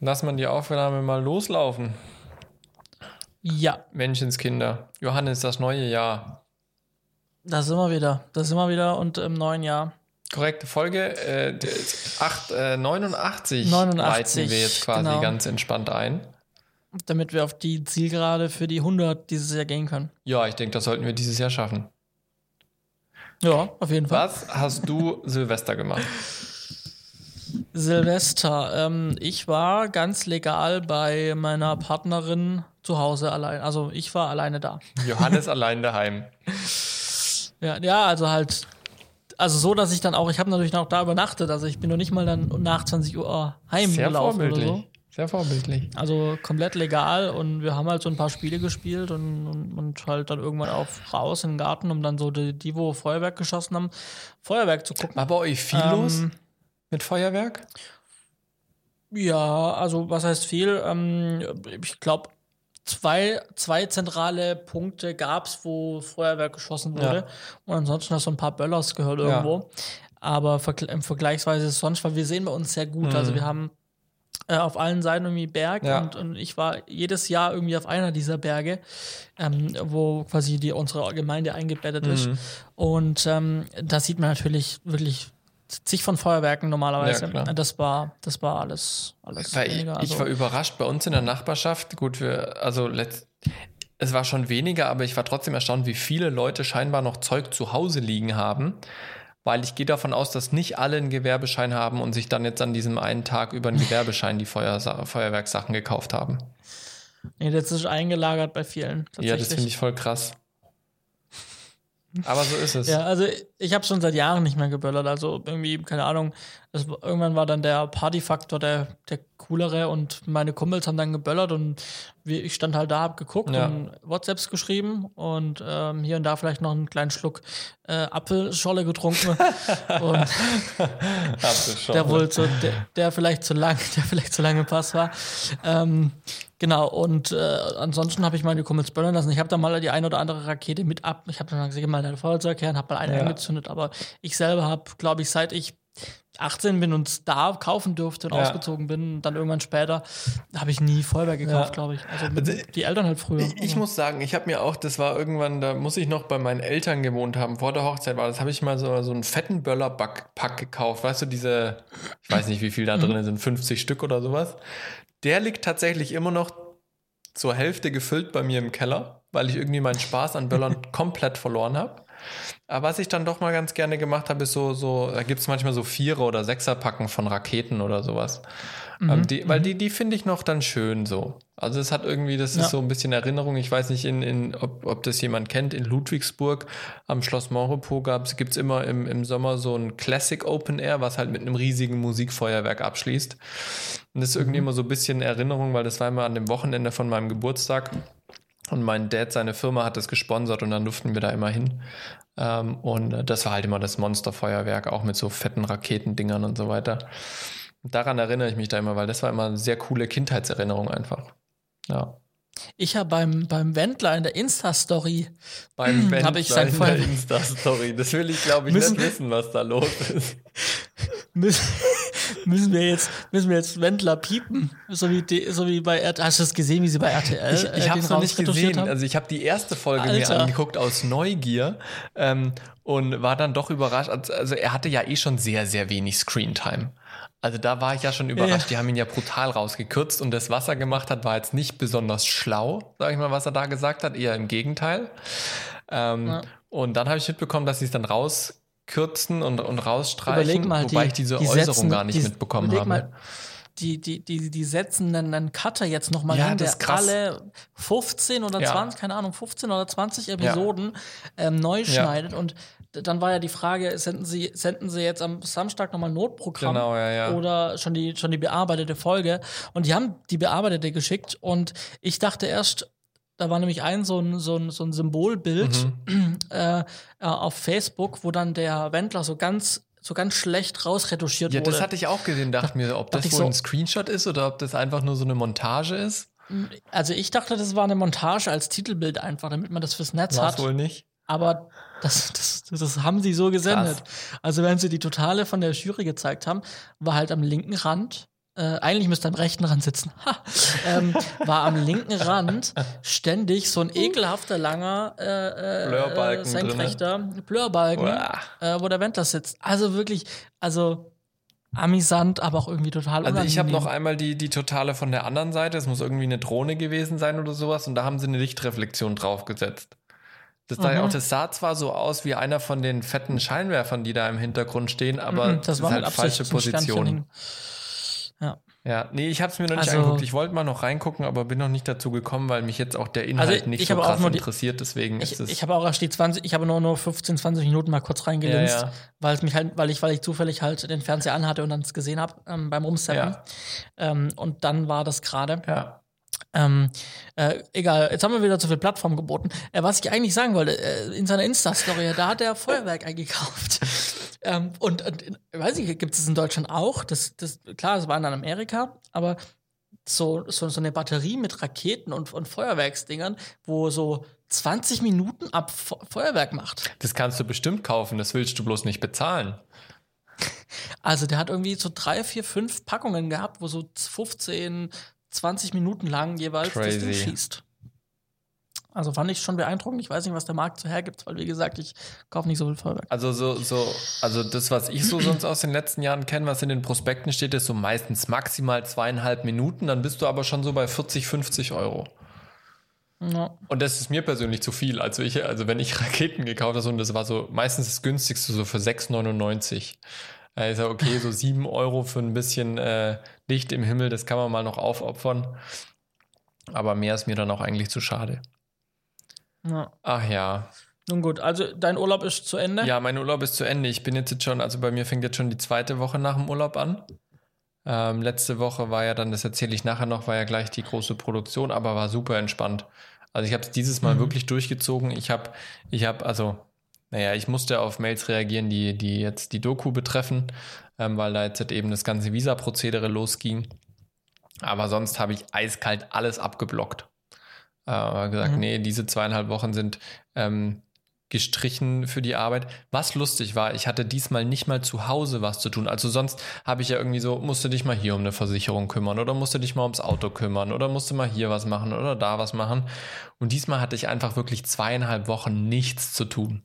Lass man die Aufnahme mal loslaufen. Ja, Menschenskinder. Johannes, das neue Jahr. da sind wir wieder. Da sind wir wieder und im neuen Jahr. Korrekte Folge. Äh, d- acht, äh, 89, 89, leiten wir jetzt quasi genau. ganz entspannt ein. Damit wir auf die Zielgerade für die 100 dieses Jahr gehen können. Ja, ich denke, das sollten wir dieses Jahr schaffen. Ja, auf jeden Fall. Was hast du Silvester gemacht? Silvester. Ähm, ich war ganz legal bei meiner Partnerin zu Hause allein. Also ich war alleine da. Johannes allein daheim. Ja, ja, also halt. Also so, dass ich dann auch, ich habe natürlich noch da übernachtet. Also ich bin noch nicht mal dann nach 20 Uhr Sehr heimgelaufen oder so. Sehr vorbildlich. Also komplett legal und wir haben halt so ein paar Spiele gespielt und, und, und halt dann irgendwann auch raus in den Garten, um dann so die, die wo Feuerwerk geschossen haben, Feuerwerk zu gucken. War bei euch viel Ähm, los mit Feuerwerk? Ja, also was heißt viel? Ähm, ich glaube, zwei, zwei zentrale Punkte gab es, wo Feuerwerk geschossen wurde. Ja. Und ansonsten hast du ein paar Böllers gehört Ja. irgendwo. Aber vergl im Vergleichsweise sonst, weil wir sehen bei uns sehr gut. Also wir haben äh, auf allen Seiten irgendwie Berg Mhm. Ja. und, und ich war jedes Jahr irgendwie auf einer dieser Berge, ähm, wo quasi die, unsere Gemeinde eingebettet ist. Mhm. Und ähm, da sieht man natürlich wirklich zig von Feuerwerken normalerweise. Ja, das war, das war alles, alles ich, weniger. ich also- war überrascht bei uns in der Nachbarschaft. Gut, wir, also letzt, es war schon weniger, aber ich war trotzdem erstaunt, wie viele Leute scheinbar noch Zeug zu Hause liegen haben. Weil ich gehe davon aus, dass nicht alle einen Gewerbeschein haben und sich dann jetzt an diesem einen Tag über einen Gewerbeschein die Feuer, Feuerwerkssachen gekauft haben. Nee, das ist eingelagert bei Ja, vielen. das tatsächlich. finde ich voll krass. Aber so ist es. Ja, also ich habe schon seit Jahren nicht mehr geböllert. Also irgendwie, keine Ahnung, war- irgendwann war dann der Partyfaktor der, der coolere und meine Kumpels haben dann geböllert und ich stand halt da, hab geguckt Ja. und WhatsApps geschrieben und ähm, hier und da vielleicht noch einen kleinen Schluck äh, Apfelscholle getrunken. und Apfelschorle. der wohl zu, der, der vielleicht zu lang, der vielleicht zu lange Pass war. Ähm, genau, und äh, ansonsten habe ich meine Kumpels böllern lassen. Ich habe da mal die eine oder andere Rakete mit ab. Ich habe dann gesagt, mal dein Feuerzeug her und habe mal eine Ja. angezündet. Aber ich selber habe, glaube ich, seit ich 18 bin und da kaufen durfte und Ja. ausgezogen bin, dann irgendwann später, habe ich nie Feuerwerk gekauft, Ja. glaube ich. Also, Also, die Eltern halt früher. Ich, ich muss sagen, ich habe mir auch, das war irgendwann, da muss ich noch bei meinen Eltern gewohnt haben, vor der Hochzeit war das, habe ich mal so, so einen fetten Böller-Pack gekauft. Weißt du, diese, ich weiß nicht, wie viel da drin sind, 50 Stück oder sowas. Der liegt tatsächlich immer noch zur Hälfte gefüllt bei mir im Keller, weil ich irgendwie meinen Spaß an Böllern komplett verloren habe. Aber was ich dann doch mal ganz gerne gemacht habe, ist so, so da gibt es manchmal so Vierer- oder Sechser-Packen von Raketen oder sowas. Ähm, die, weil die, die finde ich noch dann schön so. Also es hat irgendwie, das Ja. ist so ein bisschen Erinnerung. Ich weiß nicht, in, in, ob, ob das jemand kennt, in Ludwigsburg am Schloss Monrepos gibt es immer im, im Sommer so ein Classic Open Air, was halt mit einem riesigen Musikfeuerwerk abschließt. Und das ist irgendwie immer so ein bisschen Erinnerung, weil das war immer an dem Wochenende von meinem Geburtstag. Und mein Dad, seine Firma hat das gesponsert und dann durften wir da immer hin. Ähm, und äh, das war halt immer das Monsterfeuerwerk, auch mit so fetten Raketendingern und so weiter. Daran erinnere ich mich da immer, weil das war immer eine sehr coole Kindheitserinnerung einfach. Ja. Ich habe beim, beim Wendler in der Insta-Story Beim Wendler ich sein in der Insta-Story. Das will ich, glaube ich, Müssen- nicht wissen, was da los ist. müssen, müssen wir jetzt müssen wir jetzt Wendler piepen, so wie die, so wie bei RTL. Hast du das gesehen, wie sie bei RTL Ich, ich äh, habe es noch nicht gesehen. haben? Also ich habe die erste Folge mir Alter. angeguckt aus Neugier ähm, und war dann doch überrascht. Also also er hatte ja eh schon sehr, sehr wenig Screentime. Also da war ich ja schon überrascht. Ja. Die haben ihn ja brutal rausgekürzt und das, was er gemacht hat, war jetzt nicht besonders schlau, sage ich mal, was er da gesagt hat. Eher im Gegenteil. Ähm, Ja. Und dann habe ich mitbekommen, dass sie es dann rauskürzen und, und rausstreichen, Überleg mal, wobei die, ich diese die Äußerung setzen, gar nicht die, mitbekommen habe. Mal, die, die, die, die setzen dann einen Cutter jetzt nochmal Ja, hin, das der alle 15 oder Ja. 20, keine Ahnung, 15 oder 20 Episoden ähm, neu schneidet. Und dann war ja die Frage, senden sie, senden sie jetzt am Samstag nochmal ein Notprogramm Genau, ja, ja. oder schon die, schon die bearbeitete Folge? Und die haben die bearbeitete geschickt und ich dachte erst, da war nämlich ein so ein, so ein, so ein Symbolbild Mhm. äh, äh, auf Facebook, wo dann der Wendler so ganz so ganz schlecht rausretuschiert Ja, wurde. das hatte ich auch gesehen, dachte mir, ob das dachte ich wohl so- ein Screenshot ist oder ob das einfach nur so eine Montage ist. also ich dachte, das war eine Montage als Titelbild einfach, damit man das fürs Netz War hat. wohl nicht. Aber das, das, das haben sie so gesendet. Also wenn sie die Totale von der Jury gezeigt haben, war halt am linken Rand äh, eigentlich müsste am rechten Rand sitzen, ähm, war am linken Rand ständig so ein ekelhafter langer äh, äh, Blurbalken senkrechter Blurbalken, äh, wo der Wendler sitzt. Also wirklich, also amüsant, aber auch irgendwie total Also ich habe unangenehm. noch einmal die, die Totale von der anderen Seite. Es muss irgendwie eine Drohne gewesen sein oder sowas. Und da haben sie eine Lichtreflexion draufgesetzt. Das, Mhm. auch, das sah zwar so aus wie einer von den fetten Scheinwerfern, die da im Hintergrund stehen, aber Mhm, das war ist halt falsche Position. Hin. Ja, nee, ich habe es mir noch nicht Also- angeguckt. Ich wollte mal noch reingucken, aber bin noch nicht dazu gekommen, weil mich jetzt auch der Inhalt Also nicht ich so krass die- interessiert. Deswegen Ich, ist es. ich habe auch erst die 20, ich habe nur, nur 15, 20 Minuten mal kurz reingelinst, Ja, ja. weil es mich halt, weil ich, weil ich zufällig halt den Fernseher anhatte und dann es gesehen habe ähm, beim Rumsteppen. Ja. Ähm, und dann war das gerade. ja. Ähm, äh, egal, jetzt haben wir wieder zu viel Plattform geboten. Äh, was ich eigentlich sagen wollte, äh, in seiner Insta-Story, da hat er Feuerwerk eingekauft. Ähm, und, und weiß ich, gibt es in Deutschland auch? Das, das, klar, das war in Amerika, aber so, so, so eine Batterie mit Raketen und, und Feuerwerksdingern, wo so 20 Minuten ab Fe Feuerwerk macht. Das kannst du bestimmt kaufen, das willst du bloß nicht bezahlen. Also der hat irgendwie so drei, vier, fünf Packungen gehabt, wo so 15, 20 Minuten lang jeweils das Ding Crazy. schießt. Also fand ich schon beeindruckend. Ich weiß nicht, was der Markt so hergibt, weil wie gesagt, ich kaufe nicht so viel Feuerwerk. Also so, so, also das, was ich so sonst aus den letzten Jahren kenne, was in den Prospekten steht, ist so meistens maximal zweieinhalb Minuten, dann bist du aber schon so bei 40, 50 Euro. Ja. Und das ist mir persönlich zu viel. Also ich, also wenn ich Raketen gekauft habe, und das war so meistens das günstigste so für 6,99. Da ist ja okay, so 7 Euro für ein bisschen äh, Licht im Himmel, das kann man mal noch aufopfern. Aber mehr ist mir dann auch eigentlich zu schade. Ja. Ach ja. Nun gut, also dein Urlaub ist zu Ende. Ja, mein Urlaub ist zu Ende. Ich bin jetzt, jetzt schon, also bei mir fängt jetzt schon die zweite Woche nach dem Urlaub an. Ähm, letzte Woche war ja dann, das erzähle ich nachher noch, war ja gleich die große Produktion, aber war super entspannt. Also ich habe es dieses Mal Mhm. wirklich durchgezogen. Ich habe, ich habe, also, naja, ich musste auf Mails reagieren, die, die jetzt die Doku betreffen, ähm, weil da jetzt eben das ganze Visa-Prozedere losging. Aber sonst habe ich eiskalt alles abgeblockt. Aber gesagt, Mhm. nee, diese zweieinhalb Wochen sind ähm, gestrichen für die Arbeit. Was lustig war, ich hatte diesmal nicht mal zu Hause was zu tun. Also sonst habe ich ja irgendwie so, musste dich mal hier um eine Versicherung kümmern oder musste dich mal ums Auto kümmern oder musste mal hier was machen oder da was machen. Und diesmal hatte ich einfach wirklich zweieinhalb Wochen nichts zu tun.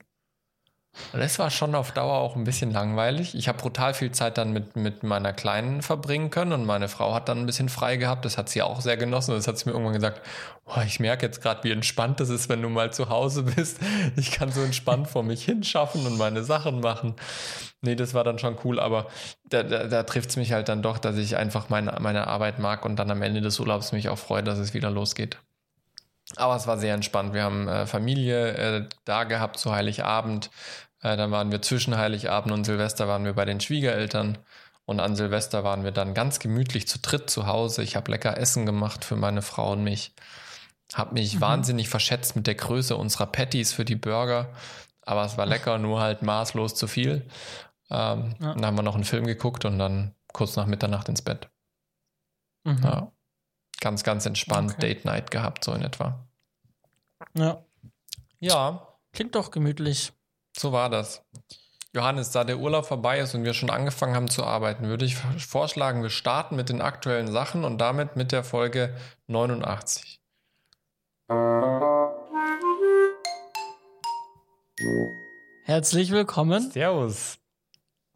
Das war schon auf Dauer auch ein bisschen langweilig. Ich habe brutal viel Zeit dann mit, mit meiner Kleinen verbringen können und meine Frau hat dann ein bisschen frei gehabt. Das hat sie auch sehr genossen. Das hat sie mir irgendwann gesagt, oh, ich merke jetzt gerade, wie entspannt das ist, wenn du mal zu Hause bist. Ich kann so entspannt vor mich hinschaffen und meine Sachen machen. Nee, das war dann schon cool, aber da, da, da trifft es mich halt dann doch, dass ich einfach meine, meine Arbeit mag und dann am Ende des Urlaubs mich auch freue, dass es wieder losgeht. Aber es war sehr entspannt. Wir haben äh, Familie äh, da gehabt zu Heiligabend. Äh, dann waren wir zwischen Heiligabend und Silvester waren wir bei den Schwiegereltern. Und an Silvester waren wir dann ganz gemütlich zu dritt zu Hause. Ich habe lecker Essen gemacht für meine Frau und mich. Habe mich Mhm. wahnsinnig verschätzt mit der Größe unserer Patties für die Burger. Aber es war lecker, nur halt maßlos zu viel. Ähm, Ja. Dann haben wir noch einen Film geguckt und dann kurz nach Mitternacht ins Bett. Mhm. Ja. Ganz, ganz entspannt Okay. Date Night gehabt, so in etwa. ja. Ja, Klingt doch gemütlich. So war das. Johannes, da der Urlaub vorbei ist und wir schon angefangen haben zu arbeiten, würde ich vorschlagen, wir starten mit den aktuellen Sachen und damit mit der Folge 89. Herzlich willkommen. Servus.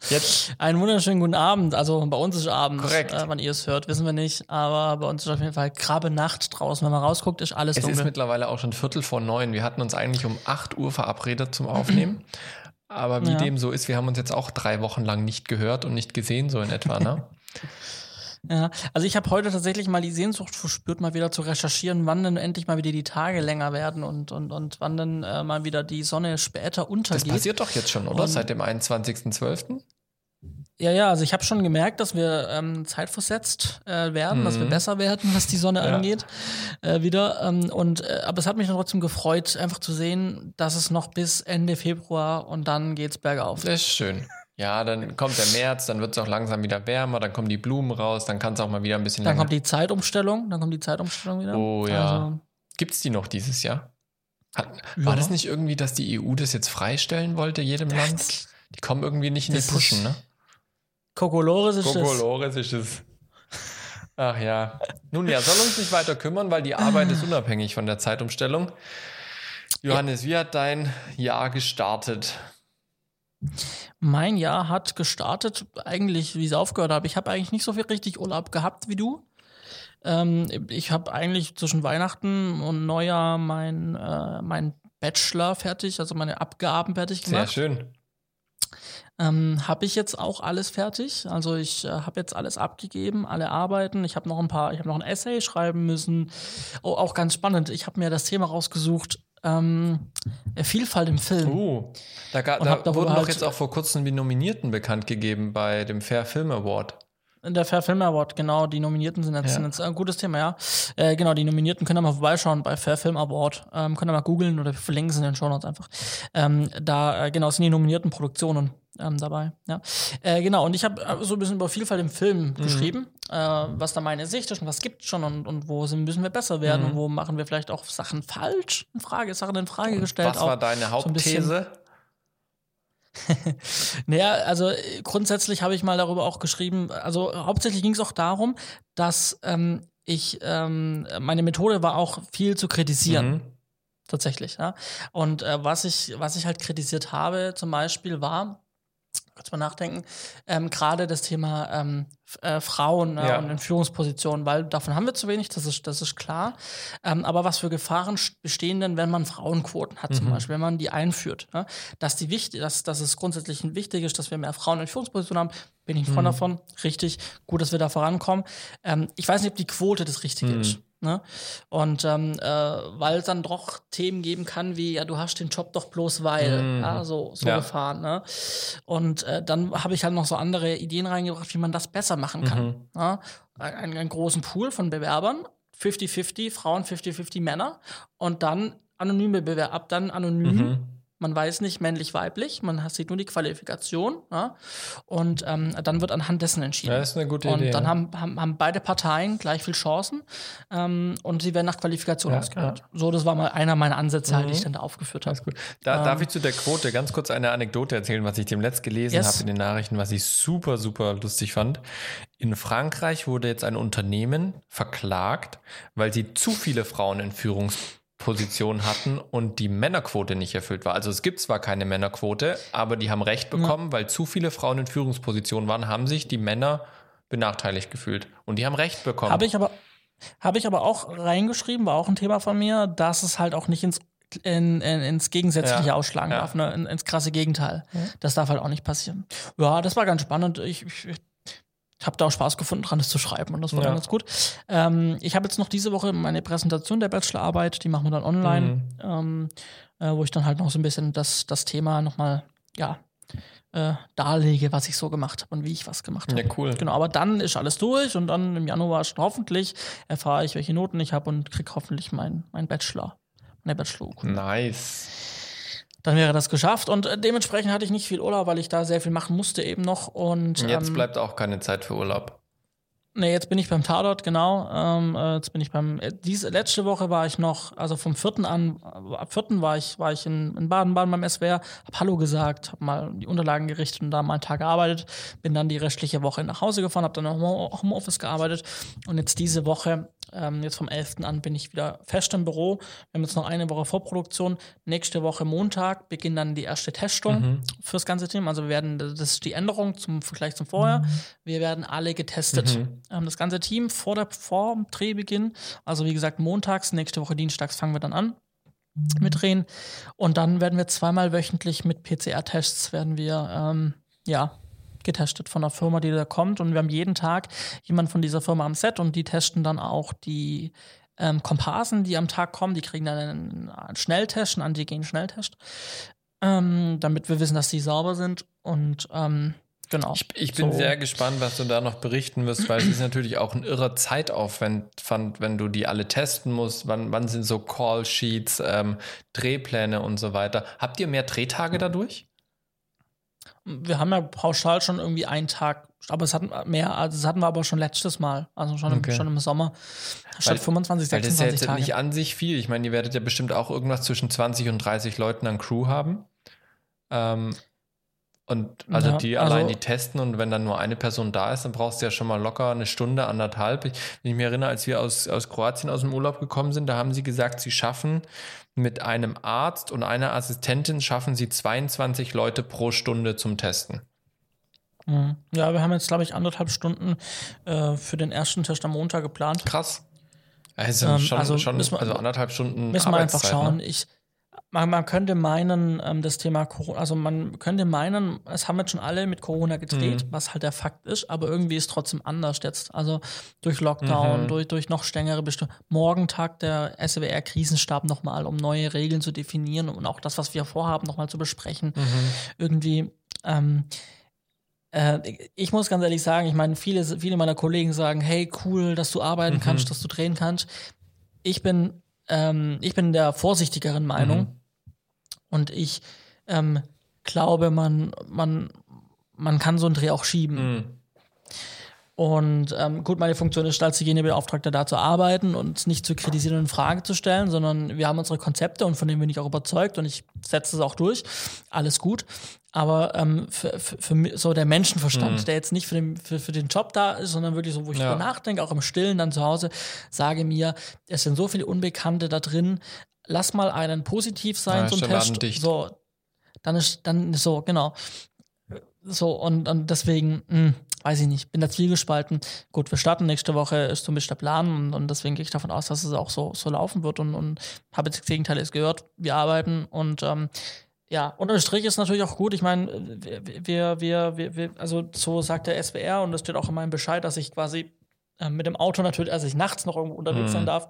Jetzt, Einen wunderschönen guten Abend. Also bei uns ist Abend. Korrekt. Äh, wann ihr es hört, wissen wir nicht. Aber bei uns ist auf jeden Fall grabe Nacht draußen. Wenn man rausguckt, ist alles es ist dunkel. mittlerweile auch schon Viertel vor neun. Wir hatten uns eigentlich um 8 Uhr verabredet zum Aufnehmen. Aber wie Ja. dem so ist, wir haben uns jetzt auch drei Wochen lang nicht gehört und nicht gesehen, so in etwa, ne? Ja, also ich habe heute tatsächlich mal die Sehnsucht verspürt, mal wieder zu recherchieren, wann denn endlich mal wieder die Tage länger werden und, und, und wann denn äh, mal wieder die Sonne später Das untergeht. passiert doch jetzt schon, oder? Und- Seit dem 21.12.? Ja, ja, also ich habe schon gemerkt, dass wir ähm, zeitversetzt äh, werden, dass wir Mhm. besser werden, was die Sonne Ja. angeht, äh, wieder. Ähm, und äh, aber es hat mich dann trotzdem gefreut, einfach zu sehen, dass es noch bis Ende Februar und dann geht's bergauf. Das ist schön. Ja, dann kommt der März, dann wird es auch langsam wieder wärmer, dann kommen die Blumen raus, dann kann es auch mal wieder ein bisschen Dann länger. kommt die Zeitumstellung, dann kommt die Zeitumstellung wieder. Oh ja. Also, Gibt es die noch dieses Jahr? Hat, Ja. War das nicht irgendwie, dass die EU das jetzt freistellen wollte, jedem Land? Die kommen irgendwie nicht in die Das Puschen, ne? Kokolores ist das. Kokolores ist es. Ach ja. Nun ja, soll uns nicht weiter kümmern, weil die Arbeit ist unabhängig von der Zeitumstellung. Johannes, wie hat dein Jahr gestartet? Mein Jahr hat gestartet, eigentlich, wie es aufgehört habe. Ich habe eigentlich nicht so viel richtig Urlaub gehabt wie du. Ähm, ich habe eigentlich zwischen Weihnachten und Neujahr mein, äh, mein Bachelor fertig, also meine Abgaben fertig gemacht. Sehr schön. Ähm, habe ich jetzt auch alles fertig. Also ich äh, habe jetzt alles abgegeben, alle Arbeiten. Ich habe noch ein paar, ich habe noch ein Essay schreiben müssen. Oh, auch ganz spannend. Ich habe mir das Thema rausgesucht. Ähm, Vielfalt im Film. Uh, da, da, da wurden halt doch jetzt auch vor kurzem die Nominierten bekannt gegeben bei dem Fair Film Award. Der Fair Film Award, genau, die Nominierten sind jetzt, ja. jetzt ein gutes Thema, ja. Äh, genau, die Nominierten können da mal vorbeischauen bei Fair Film Award. Ähm, können da mal googeln oder verlinken es in den Show Notes einfach. Ähm, da, äh, genau, sind die nominierten Produktionen ähm, dabei. Ja. Äh, genau, und ich habe äh, so ein bisschen über Vielfalt im Film mhm. geschrieben, äh, was da meine Sicht ist und was gibt schon und, und wo müssen wir besser werden mhm. und wo machen wir vielleicht auch Sachen falsch, in Frage, Sachen in Frage und gestellt. Was war deine Hauptthese? So naja, also äh, grundsätzlich habe ich mal darüber auch geschrieben, also hauptsächlich ging es auch darum, dass ähm, ich, ähm, meine Methode war auch viel zu kritisieren. Mhm. Tatsächlich, ja. Und äh, was ich, was ich halt kritisiert habe, zum Beispiel, war, kurz mal nachdenken, ähm, gerade das Thema ähm, äh, Frauen äh, ja. und in Führungspositionen, weil davon haben wir zu wenig, das ist, das ist klar. Ähm, aber was für Gefahren bestehen denn, wenn man Frauenquoten hat, mhm. zum Beispiel, wenn man die einführt? Ne? Dass, die wichtig, dass, dass es grundsätzlich wichtig ist, dass wir mehr Frauen in Führungspositionen haben, bin ich voll mhm. davon. Richtig, gut, dass wir da vorankommen. Ähm, ich weiß nicht, ob die Quote das Richtige mhm. ist. Ne? Und ähm, äh, weil es dann doch Themen geben kann, wie, ja, du hast den Job doch bloß weil, mhm. ja, so, so ja. gefahren. Ne? Und äh, dann habe ich halt noch so andere Ideen reingebracht, wie man das besser machen kann. Mhm. Ne? Einen, einen großen Pool von Bewerbern, 50-50, Frauen 50-50 Männer und dann anonyme Bewerber, ab dann anonym. Mhm man weiß nicht männlich-weiblich, man sieht nur die Qualifikation. Ja? Und ähm, dann wird anhand dessen entschieden. Das ist eine gute und Idee. Und dann haben, haben, haben, beide Parteien gleich viel Chancen ähm, und sie werden nach Qualifikation ja, ausgewählt. Ja. So, das war mal einer meiner Ansätze, mhm. die ich dann da aufgeführt habe. Da, ähm, darf ich zu der Quote ganz kurz eine Anekdote erzählen, was ich dem letzt gelesen yes. habe in den Nachrichten, was ich super, super lustig fand. In Frankreich wurde jetzt ein Unternehmen verklagt, weil sie zu viele Frauen in Führungs Position hatten und die Männerquote nicht erfüllt war. Also es gibt zwar keine Männerquote, aber die haben Recht bekommen, ja. weil zu viele Frauen in Führungspositionen waren, haben sich die Männer benachteiligt gefühlt. Und die haben Recht bekommen. Habe ich aber, habe ich aber auch reingeschrieben, war auch ein Thema von mir, dass es halt auch nicht ins in, in, ins Gegensätzliche ja, ausschlagen ja. darf, ne? In, ins krasse Gegenteil. Das darf halt auch nicht passieren. Ja, das war ganz spannend. Ich, ich habe da auch Spaß gefunden, dran das zu schreiben und das war ja. ganz gut. Ähm, ich habe jetzt noch diese Woche meine Präsentation der Bachelorarbeit, die machen wir dann online, mhm. ähm, äh, wo ich dann halt noch so ein bisschen das, das Thema nochmal, ja, äh, darlege, was ich so gemacht habe und wie ich was gemacht habe. Ja, cool. Genau, aber dann ist alles durch und dann im Januar schon hoffentlich erfahre ich, welche Noten ich habe und kriege hoffentlich meinen mein Bachelor, meine Bachelor. -Urkunde. Nice dann wäre das geschafft. Und äh, dementsprechend hatte ich nicht viel Urlaub, weil ich da sehr viel machen musste eben noch. Und jetzt ähm, bleibt auch keine Zeit für Urlaub. Nee, jetzt bin ich beim Tatort, genau. Ähm, äh, jetzt bin ich beim. Äh, diese letzte Woche war ich noch, also vom vierten an, äh, ab vierten war ich, war ich in, Baden-Baden beim SWR, hab Hallo gesagt, hab mal die Unterlagen gerichtet und da mal einen Tag gearbeitet, bin dann die restliche Woche nach Hause gefahren, hab dann im Homeoffice gearbeitet und jetzt diese Woche ähm, jetzt vom 11. an bin ich wieder fest im Büro. Wir haben jetzt noch eine Woche Vorproduktion. Nächste Woche Montag beginnt dann die erste Testung mhm. fürs ganze Team. Also wir werden, das ist die Änderung zum Vergleich zum Vorher. Mhm. Wir werden alle getestet. Mhm. Ähm, das ganze Team vor, der, vor dem Drehbeginn. Also wie gesagt, montags, nächste Woche dienstags fangen wir dann an mit Drehen. Und dann werden wir zweimal wöchentlich mit PCR-Tests werden wir ähm, ja getestet von der Firma, die da kommt. Und wir haben jeden Tag jemanden von dieser Firma am Set und die testen dann auch die ähm, Komparsen, die am Tag kommen. Die kriegen dann einen Schnelltest, einen Antigen-Schnelltest, ähm, damit wir wissen, dass die sauber sind. Und ähm, genau. Ich, ich bin so. sehr gespannt, was du da noch berichten wirst, weil es ist natürlich auch ein irrer Zeitaufwand, wenn du die alle testen musst. Wann, wann sind so Call-Sheets, ähm, Drehpläne und so weiter? Habt ihr mehr Drehtage dadurch? wir haben ja pauschal schon irgendwie einen Tag, aber es hatten mehr, also das hatten wir aber schon letztes Mal, also schon, okay. im, schon im Sommer. Statt weil, 25, 26 weil das ist ja jetzt Tage. nicht an sich viel. Ich meine, ihr werdet ja bestimmt auch irgendwas zwischen 20 und 30 Leuten an Crew haben. Ähm, Und also Ja, die also- allein die testen und wenn dann nur eine Person da ist, dann brauchst du ja schon mal locker eine Stunde, anderthalb. Ich, wenn ich mich erinnere, als wir aus, aus Kroatien aus dem Urlaub gekommen sind, da haben sie gesagt, sie schaffen mit einem Arzt und einer Assistentin schaffen sie 22 Leute pro Stunde zum Testen. Mhm. Ja, wir haben jetzt, glaube ich, anderthalb Stunden äh, für den ersten Test am Montag geplant. Krass. Also Ähm, schon, also schon wir- also anderthalb Stunden Müssen wir einfach Arbeitszeit, schauen. Ne? Ich, man, man könnte meinen, ähm, das Thema Corona, also man könnte meinen, es haben jetzt schon alle mit Corona gedreht, Mhm. was halt der Fakt ist, aber irgendwie ist trotzdem anders jetzt. Also durch Lockdown, Mhm. durch, durch noch strengere Bestimmungen. Morgen tagt der SWR-Krisenstab nochmal, um neue Regeln zu definieren und auch das, was wir vorhaben, nochmal zu besprechen. Mhm. Irgendwie, ähm, äh, ich muss ganz ehrlich sagen, ich meine, viele, viele meiner Kollegen sagen, hey, cool, dass du arbeiten Mhm. kannst, dass du drehen kannst. Ich bin, ähm, ich bin der vorsichtigeren Meinung Mhm. Und ich ähm, glaube, man, man, man kann so einen Dreh auch schieben. Mhm. Und ähm, gut, meine Funktion ist als Hygienebeauftragter da zu arbeiten und es nicht zu kritisieren und in Frage zu stellen, sondern wir haben unsere Konzepte und von denen bin ich auch überzeugt und ich setze es auch durch. Alles gut. Aber ähm, für, für, für so der Menschenverstand, der jetzt nicht für den, für, für den Job da ist, sondern wirklich so, wo ich Ja. drüber nachdenke, auch im Stillen dann zu Hause, sage mir, es sind so viele Unbekannte da drin, lass mal einen positiv sein Ja, zum Test. dicht. So, dann ist, dann ist so, genau. So, und, und deswegen, mh, weiß ich nicht, bin da zwiegespalten. Gut, wir starten nächste Woche, ist zumindest der Plan und, und deswegen gehe ich davon aus, dass es auch so, so laufen wird und, und habe jetzt das Gegenteil jetzt gehört. Wir arbeiten und ähm, ja, unterm Strich ist natürlich auch gut. Ich meine, wir, wir, wir, wir, also so sagt der SWR und das steht auch in meinem Bescheid, dass ich quasi äh, mit dem Auto natürlich, also ich nachts noch irgendwo unterwegs Mhm. sein darf,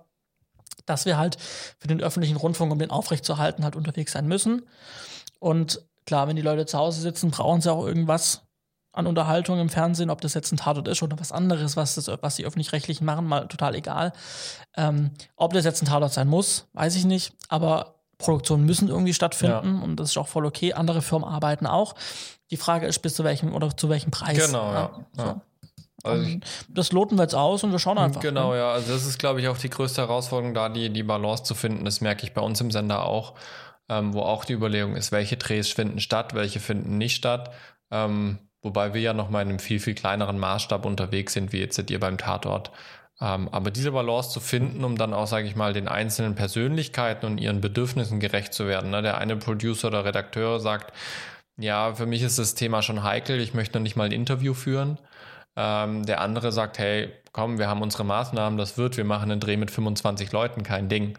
dass wir halt für den öffentlichen Rundfunk, um den aufrechtzuerhalten, halt unterwegs sein müssen. Und klar, wenn die Leute zu Hause sitzen, brauchen sie auch irgendwas an Unterhaltung im Fernsehen, ob das jetzt ein Tatort ist oder was anderes, was, das, was die Öffentlich-Rechtlichen machen, mal total egal. Ähm, ob das jetzt ein Tatort sein muss, weiß ich nicht, aber Produktionen müssen irgendwie stattfinden und das ist auch voll okay. Andere Firmen arbeiten auch. Die Frage ist, bis zu welchem oder zu welchem Preis. Genau, ja. So. Also ich, das loten wir jetzt aus und wir schauen einfach. Genau, ne? ja. Also das ist, glaube ich, auch die größte Herausforderung, da die, die Balance zu finden. Das merke ich bei uns im Sender auch, ähm, wo auch die Überlegung ist, welche Drehs finden statt, welche finden nicht statt. Ähm, wobei wir ja noch mal in einem viel, viel kleineren Maßstab unterwegs sind, wie jetzt seid ihr beim Tatort. Ähm, aber diese Balance zu finden, um dann auch, sage ich mal, den einzelnen Persönlichkeiten und ihren Bedürfnissen gerecht zu werden. Ne? Der eine Producer oder Redakteur sagt, ja, für mich ist das Thema schon heikel, ich möchte noch nicht mal ein Interview führen. Ähm, der andere sagt, hey, komm, wir haben unsere Maßnahmen, das wird, wir machen einen Dreh mit 25 Leuten, kein Ding.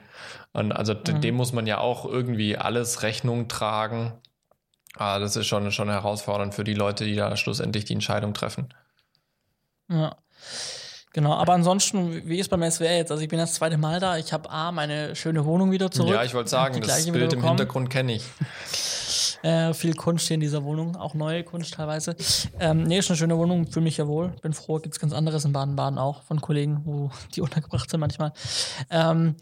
Und also d- dem muss man ja auch irgendwie alles Rechnung tragen. Ah, das ist schon, schon herausfordernd für die Leute, die da schlussendlich die Entscheidung treffen. Ja. Genau, aber ansonsten, wie ist beim SWR jetzt? Also ich bin das zweite Mal da. Ich habe A, meine schöne Wohnung wieder zurück. Ja, ich wollte sagen, das Bild im. Hintergrund kenne ich. Äh, viel Kunst hier in dieser Wohnung, auch neue Kunst teilweise. Ähm, nee, ist eine schöne Wohnung, fühle mich ja wohl. Bin froh, gibt's ganz anderes in Baden-Baden auch von Kollegen, wo die untergebracht sind manchmal. Ähm,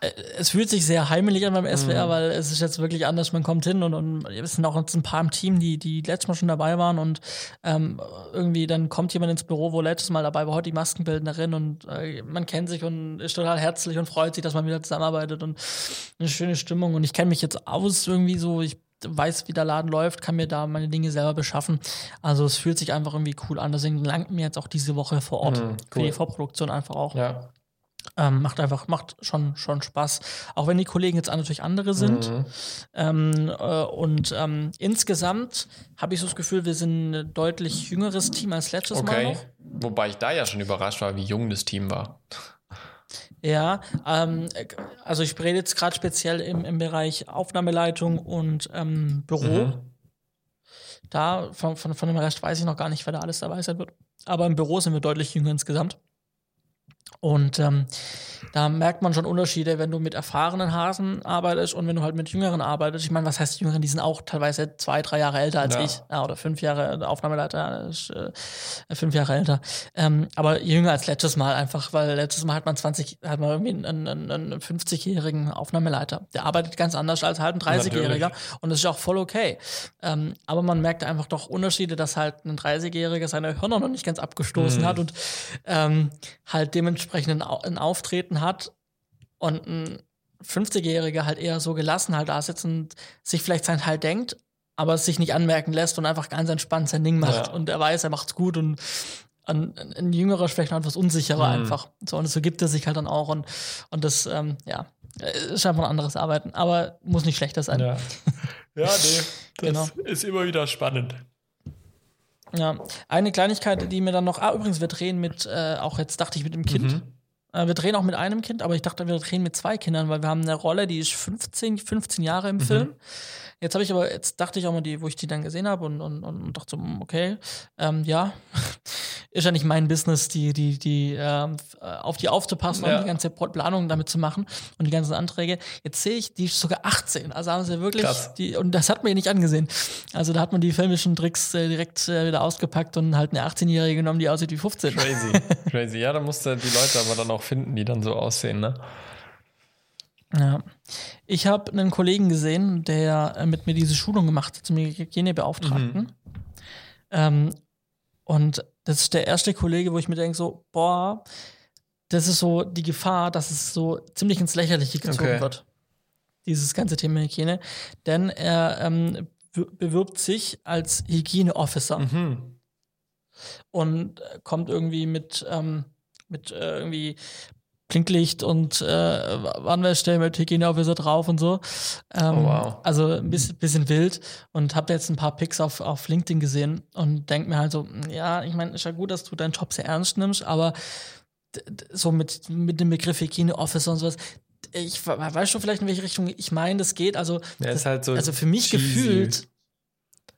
äh, es fühlt sich sehr heimelig an beim SWR, weil es ist jetzt wirklich anders. Man kommt hin und, und es sind auch jetzt ein paar im Team, die, die letztes Mal schon dabei waren und ähm, irgendwie dann kommt jemand ins Büro, wo letztes Mal dabei war, heute die Maskenbildnerin und äh, man kennt sich und ist total herzlich und freut sich, dass man wieder zusammenarbeitet und eine schöne Stimmung. Und ich kenne mich jetzt aus irgendwie so, ich weiß, wie der Laden läuft, kann mir da meine Dinge selber beschaffen. Also es fühlt sich einfach irgendwie cool an. Deswegen langt mir jetzt auch diese Woche vor Ort Mhm, für cool. die Vorproduktion einfach auch. Ja. Ähm, macht einfach, macht schon, schon Spaß. Auch wenn die Kollegen jetzt natürlich andere sind. Mhm. Ähm, äh, und ähm, insgesamt habe ich so das Gefühl, wir sind ein deutlich jüngeres Team als letztes Mal Okay. noch. Wobei ich da ja schon überrascht war, wie jung das Team war. Ja, ähm, äh, also ich rede jetzt gerade speziell im, im Bereich Aufnahmeleitung und ähm, Büro. Mhm. Da, von, von, von dem Rest weiß ich noch gar nicht, wer da alles dabei sein wird. Aber im Büro sind wir deutlich jünger insgesamt. Und ähm, da merkt man schon Unterschiede, wenn du mit erfahrenen Hasen arbeitest und wenn du halt mit Jüngeren arbeitest. Ich meine, was heißt Jüngeren? Die sind auch teilweise zwei, drei Jahre älter als Ja. ich. Ja, oder fünf Jahre, der Aufnahmeleiter ist äh, fünf Jahre älter. Ähm, aber jünger als letztes Mal einfach, weil letztes Mal hat man 20, hat man irgendwie einen, einen, einen 50-jährigen Aufnahmeleiter. Der arbeitet ganz anders als halt ein 30-Jähriger. Natürlich. Und das ist auch voll okay. Ähm, aber man merkt einfach doch Unterschiede, dass halt ein 30-Jähriger seine Hörner noch nicht ganz abgestoßen Mhm. hat und ähm, halt dementsprechend Au- ein Auftreten hat und ein 50-Jähriger halt eher so gelassen halt da sitzt und sich vielleicht sein Teil denkt, aber es sich nicht anmerken lässt und einfach ganz entspannt sein Ding macht. Ja. Und er weiß, er macht's gut und ein, ein jüngerer vielleicht noch etwas unsicherer Mhm. einfach. So, und so gibt er sich halt dann auch und, und das, ähm, ja, ist einfach ein anderes Arbeiten, aber muss nicht schlechter sein. Ja, ja nee, das Genau. ist immer wieder spannend. Ja, eine Kleinigkeit, die mir dann noch, ah, übrigens, wir drehen mit, äh, auch jetzt dachte ich mit dem Kind. Mhm. Äh, wir drehen auch mit einem Kind, aber ich dachte, wir drehen mit zwei Kindern, weil wir haben eine Rolle, die ist 15, 15 Jahre Mhm. im Film. Jetzt habe ich aber, jetzt dachte ich auch mal, die, wo ich die dann gesehen habe und, und, und dachte so, hm, okay, ähm, ja, ist ja nicht mein Business, die, die, die, ähm, äh, auf die aufzupassen Ja. und die ganze Planung damit zu machen und die ganzen Anträge. Jetzt sehe ich, die ist sogar 18. Also haben sie wirklich, Krass. die, und das hat man ihr nicht angesehen. Also da hat man die filmischen Tricks äh, direkt äh, wieder ausgepackt und halt eine 18-Jährige genommen, die aussieht wie 15. Crazy, crazy. Ja, da musst du die Leute aber dann auch finden, die dann so aussehen, ne? Ja. Ich habe einen Kollegen gesehen, der äh, mit mir diese Schulung gemacht hat zum Hygienebeauftragten. Ähm, und das ist der erste Kollege, wo ich mir denke, so, boah, das ist so die Gefahr, dass es so ziemlich ins Lächerliche gezogen Okay. wird. Dieses ganze Thema Hygiene. Denn er ähm, be- bewirbt sich als Hygieneofficer Mhm. und äh, kommt irgendwie mit, ähm, mit äh, irgendwie Blinklicht und äh, Warnwellstelle mit Hygieneofficer drauf und so. Ähm, Oh, wow. Also ein bisschen, bisschen wild und habe jetzt ein paar Pics auf, auf LinkedIn gesehen und denk mir halt so, ja, ich meine, ist ja gut, dass du deinen Job sehr ernst nimmst, aber so mit, mit dem Begriff Hygieneofficer und sowas, ich we- weißt du vielleicht in welche Richtung ich meine, das geht. Also, Ja, das, halt so also für mich cheesy. gefühlt,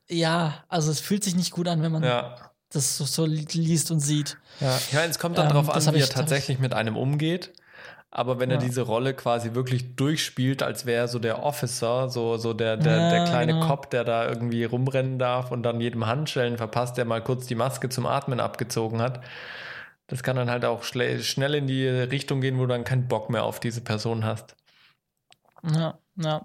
ja, also es fühlt sich nicht gut an, wenn man Ja. Das so, so li- liest und sieht. Ja, ich meine, es kommt dann Ähm, drauf das an, wie er tatsächlich mit einem umgeht. Aber wenn er Ja. diese Rolle quasi wirklich durchspielt, als wäre er so der Officer, so, so der, der, Ja, der kleine genau. Cop, der da irgendwie rumrennen darf und dann jedem Handschellen verpasst, der mal kurz die Maske zum Atmen abgezogen hat. Das kann dann halt auch schnell in die Richtung gehen, wo du dann keinen Bock mehr auf diese Person hast. Ja, ja,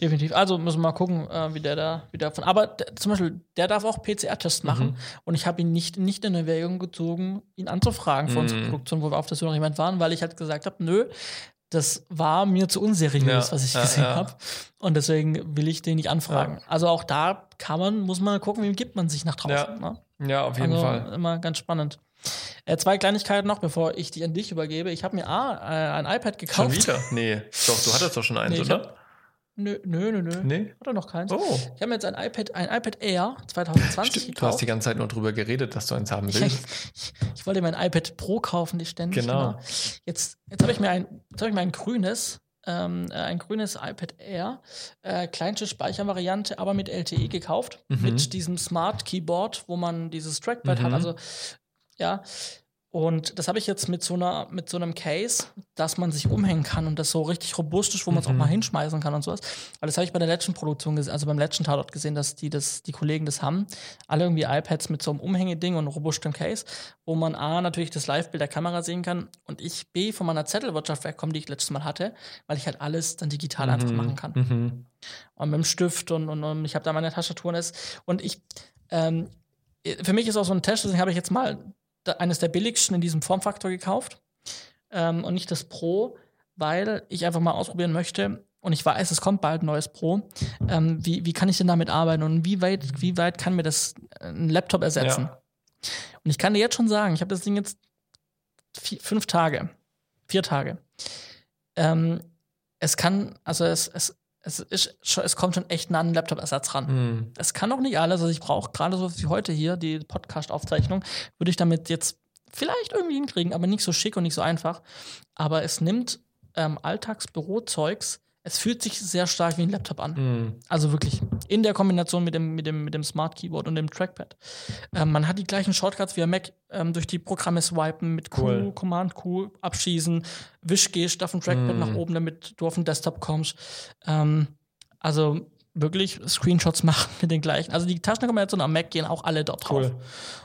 definitiv. Also müssen wir mal gucken, äh, wie der da, wie der von. Aber der, zum Beispiel, der darf auch PCR-Tests machen Mhm. und ich habe ihn nicht, nicht in Erwägung gezogen, ihn anzufragen für unsere Mhm. Produktion, wo wir auf der Suche nach jemand waren, weil ich halt gesagt habe, nö, das war mir zu unseriös, Ja, was ich ja, gesehen ja. habe. Und deswegen will ich den nicht anfragen. Also auch da kann man, muss man gucken, wie gibt man sich nach draußen. Ja. Ne? Ja, auf jeden also Fall. immer ganz spannend. Äh, zwei Kleinigkeiten noch, bevor ich die an dich übergebe. Ich habe mir A, äh, ein iPad Schon gekauft. wieder? Nee, doch, du hattest doch schon eins, Nee, oder? Nö, nö, nö, nö. Nee? Hat er noch keins? Oh, Ich habe mir jetzt ein iPad, ein iPad Air 2020 stimmt. Du hast die gekauft. ganze Zeit nur drüber geredet, dass du eins haben Ich, willst. ich wollte mir ein iPad Pro kaufen, die ständig. Genau. Jetzt, jetzt habe ich mir ein, jetzt habe ich mir ein grünes, ähm, äh, ein grünes iPad Air, äh, kleinste Speichervariante, aber mit LTE gekauft, Mhm. mit diesem Smart Keyboard, wo man dieses Trackpad Mhm. hat. Also ja. Und das habe ich jetzt mit so einer, mit so einem Case, dass man sich umhängen kann und das so richtig robust ist, wo man es auch Mhm. mal hinschmeißen kann und sowas. Weil das habe ich bei der letzten Produktion gesehen, also beim letzten Tatort gesehen, dass die, das, die Kollegen das haben. Alle irgendwie iPads mit so einem Umhängeding und robustem Case, wo man A, natürlich das Live-Bild der Kamera sehen kann und ich B, von meiner Zettelwirtschaft wegkomme, die ich letztes Mal hatte, weil ich halt alles dann digital einfach machen kann Mhm. und mit dem Stift und, und, und ich habe da meine Tastatur und es- und ich ähm, für mich ist auch so ein Test, deswegen habe ich jetzt mal eines der billigsten in diesem Formfaktor gekauft ähm, und nicht das Pro, weil ich einfach mal ausprobieren möchte und ich weiß, es kommt bald ein neues Pro. Ähm, wie, wie kann ich denn damit arbeiten und wie weit, wie weit kann mir das äh, ein Laptop ersetzen? Ja. Und ich kann dir jetzt schon sagen, ich habe das Ding jetzt vier, fünf Tage, vier Tage. Ähm, es kann, also es, es, es, ist, es kommt schon echt nah an den Laptop-Ersatz ran. Mhm. Es kann auch nicht alles, also ich brauche gerade so wie heute hier, die Podcast-Aufzeichnung, würde ich damit jetzt vielleicht irgendwie hinkriegen, aber nicht so schick und nicht so einfach. Aber es nimmt ähm, Alltagsbürozeugs, es fühlt sich sehr stark wie ein Laptop an. Mhm. Also wirklich in der Kombination mit dem, mit dem, mit dem Smart Keyboard und dem Trackpad. Ähm, man hat die gleichen Shortcuts wie am Mac ähm, durch die Programme swipen mit Q, Cool. Command Q, abschießen, Wischgest auf dem Trackpad Mm. nach oben, damit du auf den Desktop kommst. Ähm, also wirklich Screenshots machen mit den gleichen. Also die Taschenkombinationen am Mac gehen auch alle dort drauf. Cool.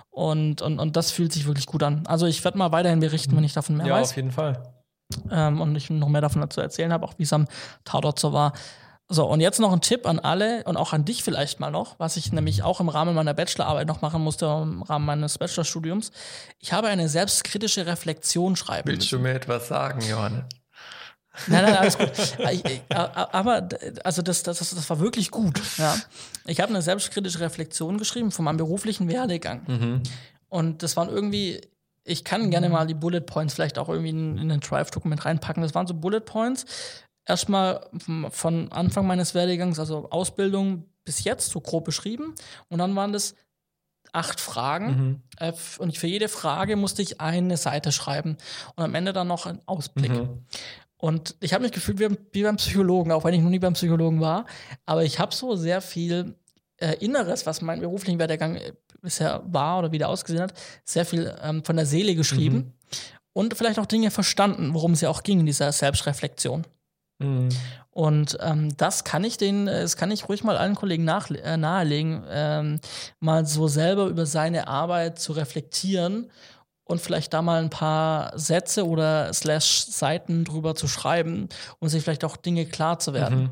Und, und, und das fühlt sich wirklich gut an. Also ich werde mal weiterhin berichten, wenn ich davon mehr Ja, weiß auf jeden Fall. Ähm, und ich noch mehr davon dazu erzählen habe, auch wie es am Tatort so war. So, und jetzt noch ein Tipp an alle und auch an dich vielleicht mal noch, was ich nämlich auch im Rahmen meiner Bachelorarbeit noch machen musste, im Rahmen meines Bachelorstudiums. Ich habe eine selbstkritische Reflexion schreiben Willst du müssen. mir etwas sagen, Johannes? Nein, nein, alles gut. aber also das, das, das war wirklich gut. Ja. Ich habe eine selbstkritische Reflexion geschrieben von meinem beruflichen Werdegang. Mhm. Und das waren irgendwie, ich kann gerne mal die Bullet Points vielleicht auch irgendwie in, in ein Drive-Dokument reinpacken. Das waren so Bullet Points. Erstmal von Anfang meines Werdegangs, also Ausbildung bis jetzt, so grob beschrieben. Und dann waren das acht Fragen. Mhm. Äh, und für jede Frage musste ich eine Seite schreiben. Und am Ende dann noch einen Ausblick. Mhm. Und ich habe mich gefühlt wie, wie, beim Psychologen, auch wenn ich noch nie beim Psychologen war. Aber ich habe so sehr viel äh, Inneres, was mein beruflichen Werdegang äh, bisher war oder wieder ausgesehen hat, sehr viel ähm, von der Seele geschrieben. Mhm. Und vielleicht auch Dinge verstanden, worum es ja auch ging in dieser Selbstreflexion. Mhm. Und ähm, das kann ich den, äh, das kann ich ruhig mal allen Kollegen nach, äh, nahelegen, ähm, mal so selber über seine Arbeit zu reflektieren und vielleicht da mal ein paar Sätze oder Slash Seiten drüber zu schreiben, um sich vielleicht auch Dinge klar zu werden. Mhm.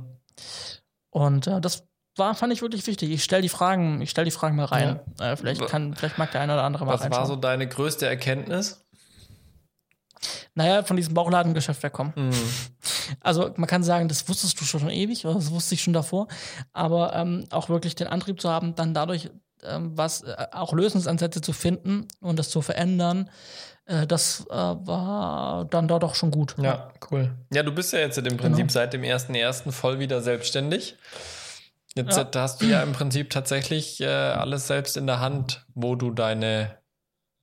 Und äh, das war, fand ich wirklich wichtig. Ich stelle die Fragen, ich stelle die Fragen mal rein. Ja. Äh, vielleicht kann, vielleicht mag der eine oder andere mal Was reinschauen. war so deine größte Erkenntnis? Naja, von diesem Bauchladengeschäft wegkommen. Mhm. Also man kann sagen, das wusstest du schon ewig, oder das wusste ich schon davor. Aber ähm, auch wirklich den Antrieb zu haben, dann dadurch ähm, was äh, auch Lösungsansätze zu finden und das zu verändern, äh, das äh, war dann da doch schon gut. Ja, cool. Ja, du bist ja jetzt im Prinzip genau. seit dem 1.1. voll wieder selbstständig. Jetzt ja. hast du ja im Prinzip tatsächlich äh, alles selbst in der Hand, wo du deine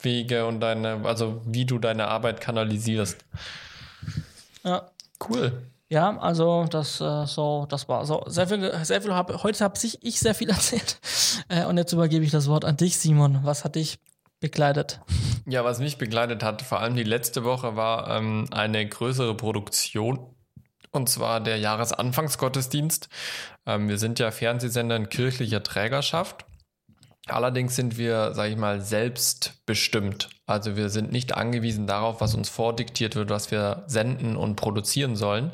Wege und deine, also wie du deine Arbeit kanalisierst. Ja. Cool. Ja, also das äh, so, das war so sehr viel, sehr viel hab, heute habe ich, ich sehr viel erzählt. Äh, und jetzt übergebe ich das Wort an dich, Simon. Was hat dich begleitet? Ja, was mich begleitet hat, vor allem die letzte Woche, war ähm, eine größere Produktion. Und zwar der Jahresanfangsgottesdienst. Ähm, wir sind ja Fernsehsender in kirchlicher Trägerschaft. Allerdings sind wir, sage ich mal, selbstbestimmt. Also wir sind nicht angewiesen darauf, was uns vordiktiert wird, was wir senden und produzieren sollen.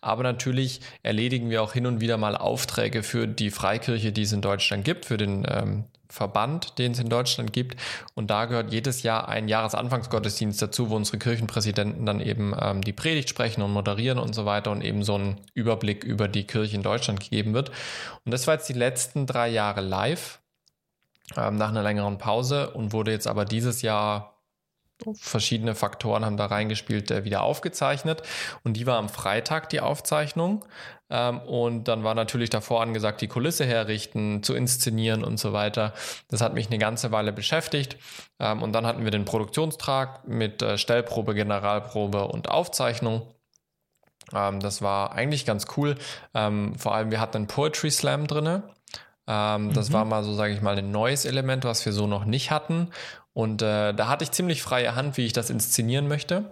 Aber natürlich erledigen wir auch hin und wieder mal Aufträge für die Freikirche, die es in Deutschland gibt, für den ähm, Verband, den es in Deutschland gibt. Und da gehört jedes Jahr ein Jahresanfangsgottesdienst dazu, wo unsere Kirchenpräsidenten dann eben ähm, die Predigt sprechen und moderieren und so weiter und eben so einen Überblick über die Kirche in Deutschland gegeben wird. Und das war jetzt die letzten drei Jahre live ähm, nach einer längeren Pause und wurde jetzt aber dieses Jahr verschiedene Faktoren haben da reingespielt, äh, wieder aufgezeichnet. Und die war am Freitag die Aufzeichnung. Ähm, und dann war natürlich davor angesagt, die Kulisse herrichten, zu inszenieren und so weiter. Das hat mich eine ganze Weile beschäftigt. Ähm, und dann hatten wir den Produktionstrag mit äh, Stellprobe, Generalprobe und Aufzeichnung. Ähm, das war eigentlich ganz cool. Ähm, vor allem, wir hatten einen Poetry Slam drinne. Ähm, das mhm. war mal so, sage ich mal, ein neues Element, was wir so noch nicht hatten. Und äh, da hatte ich ziemlich freie Hand, wie ich das inszenieren möchte.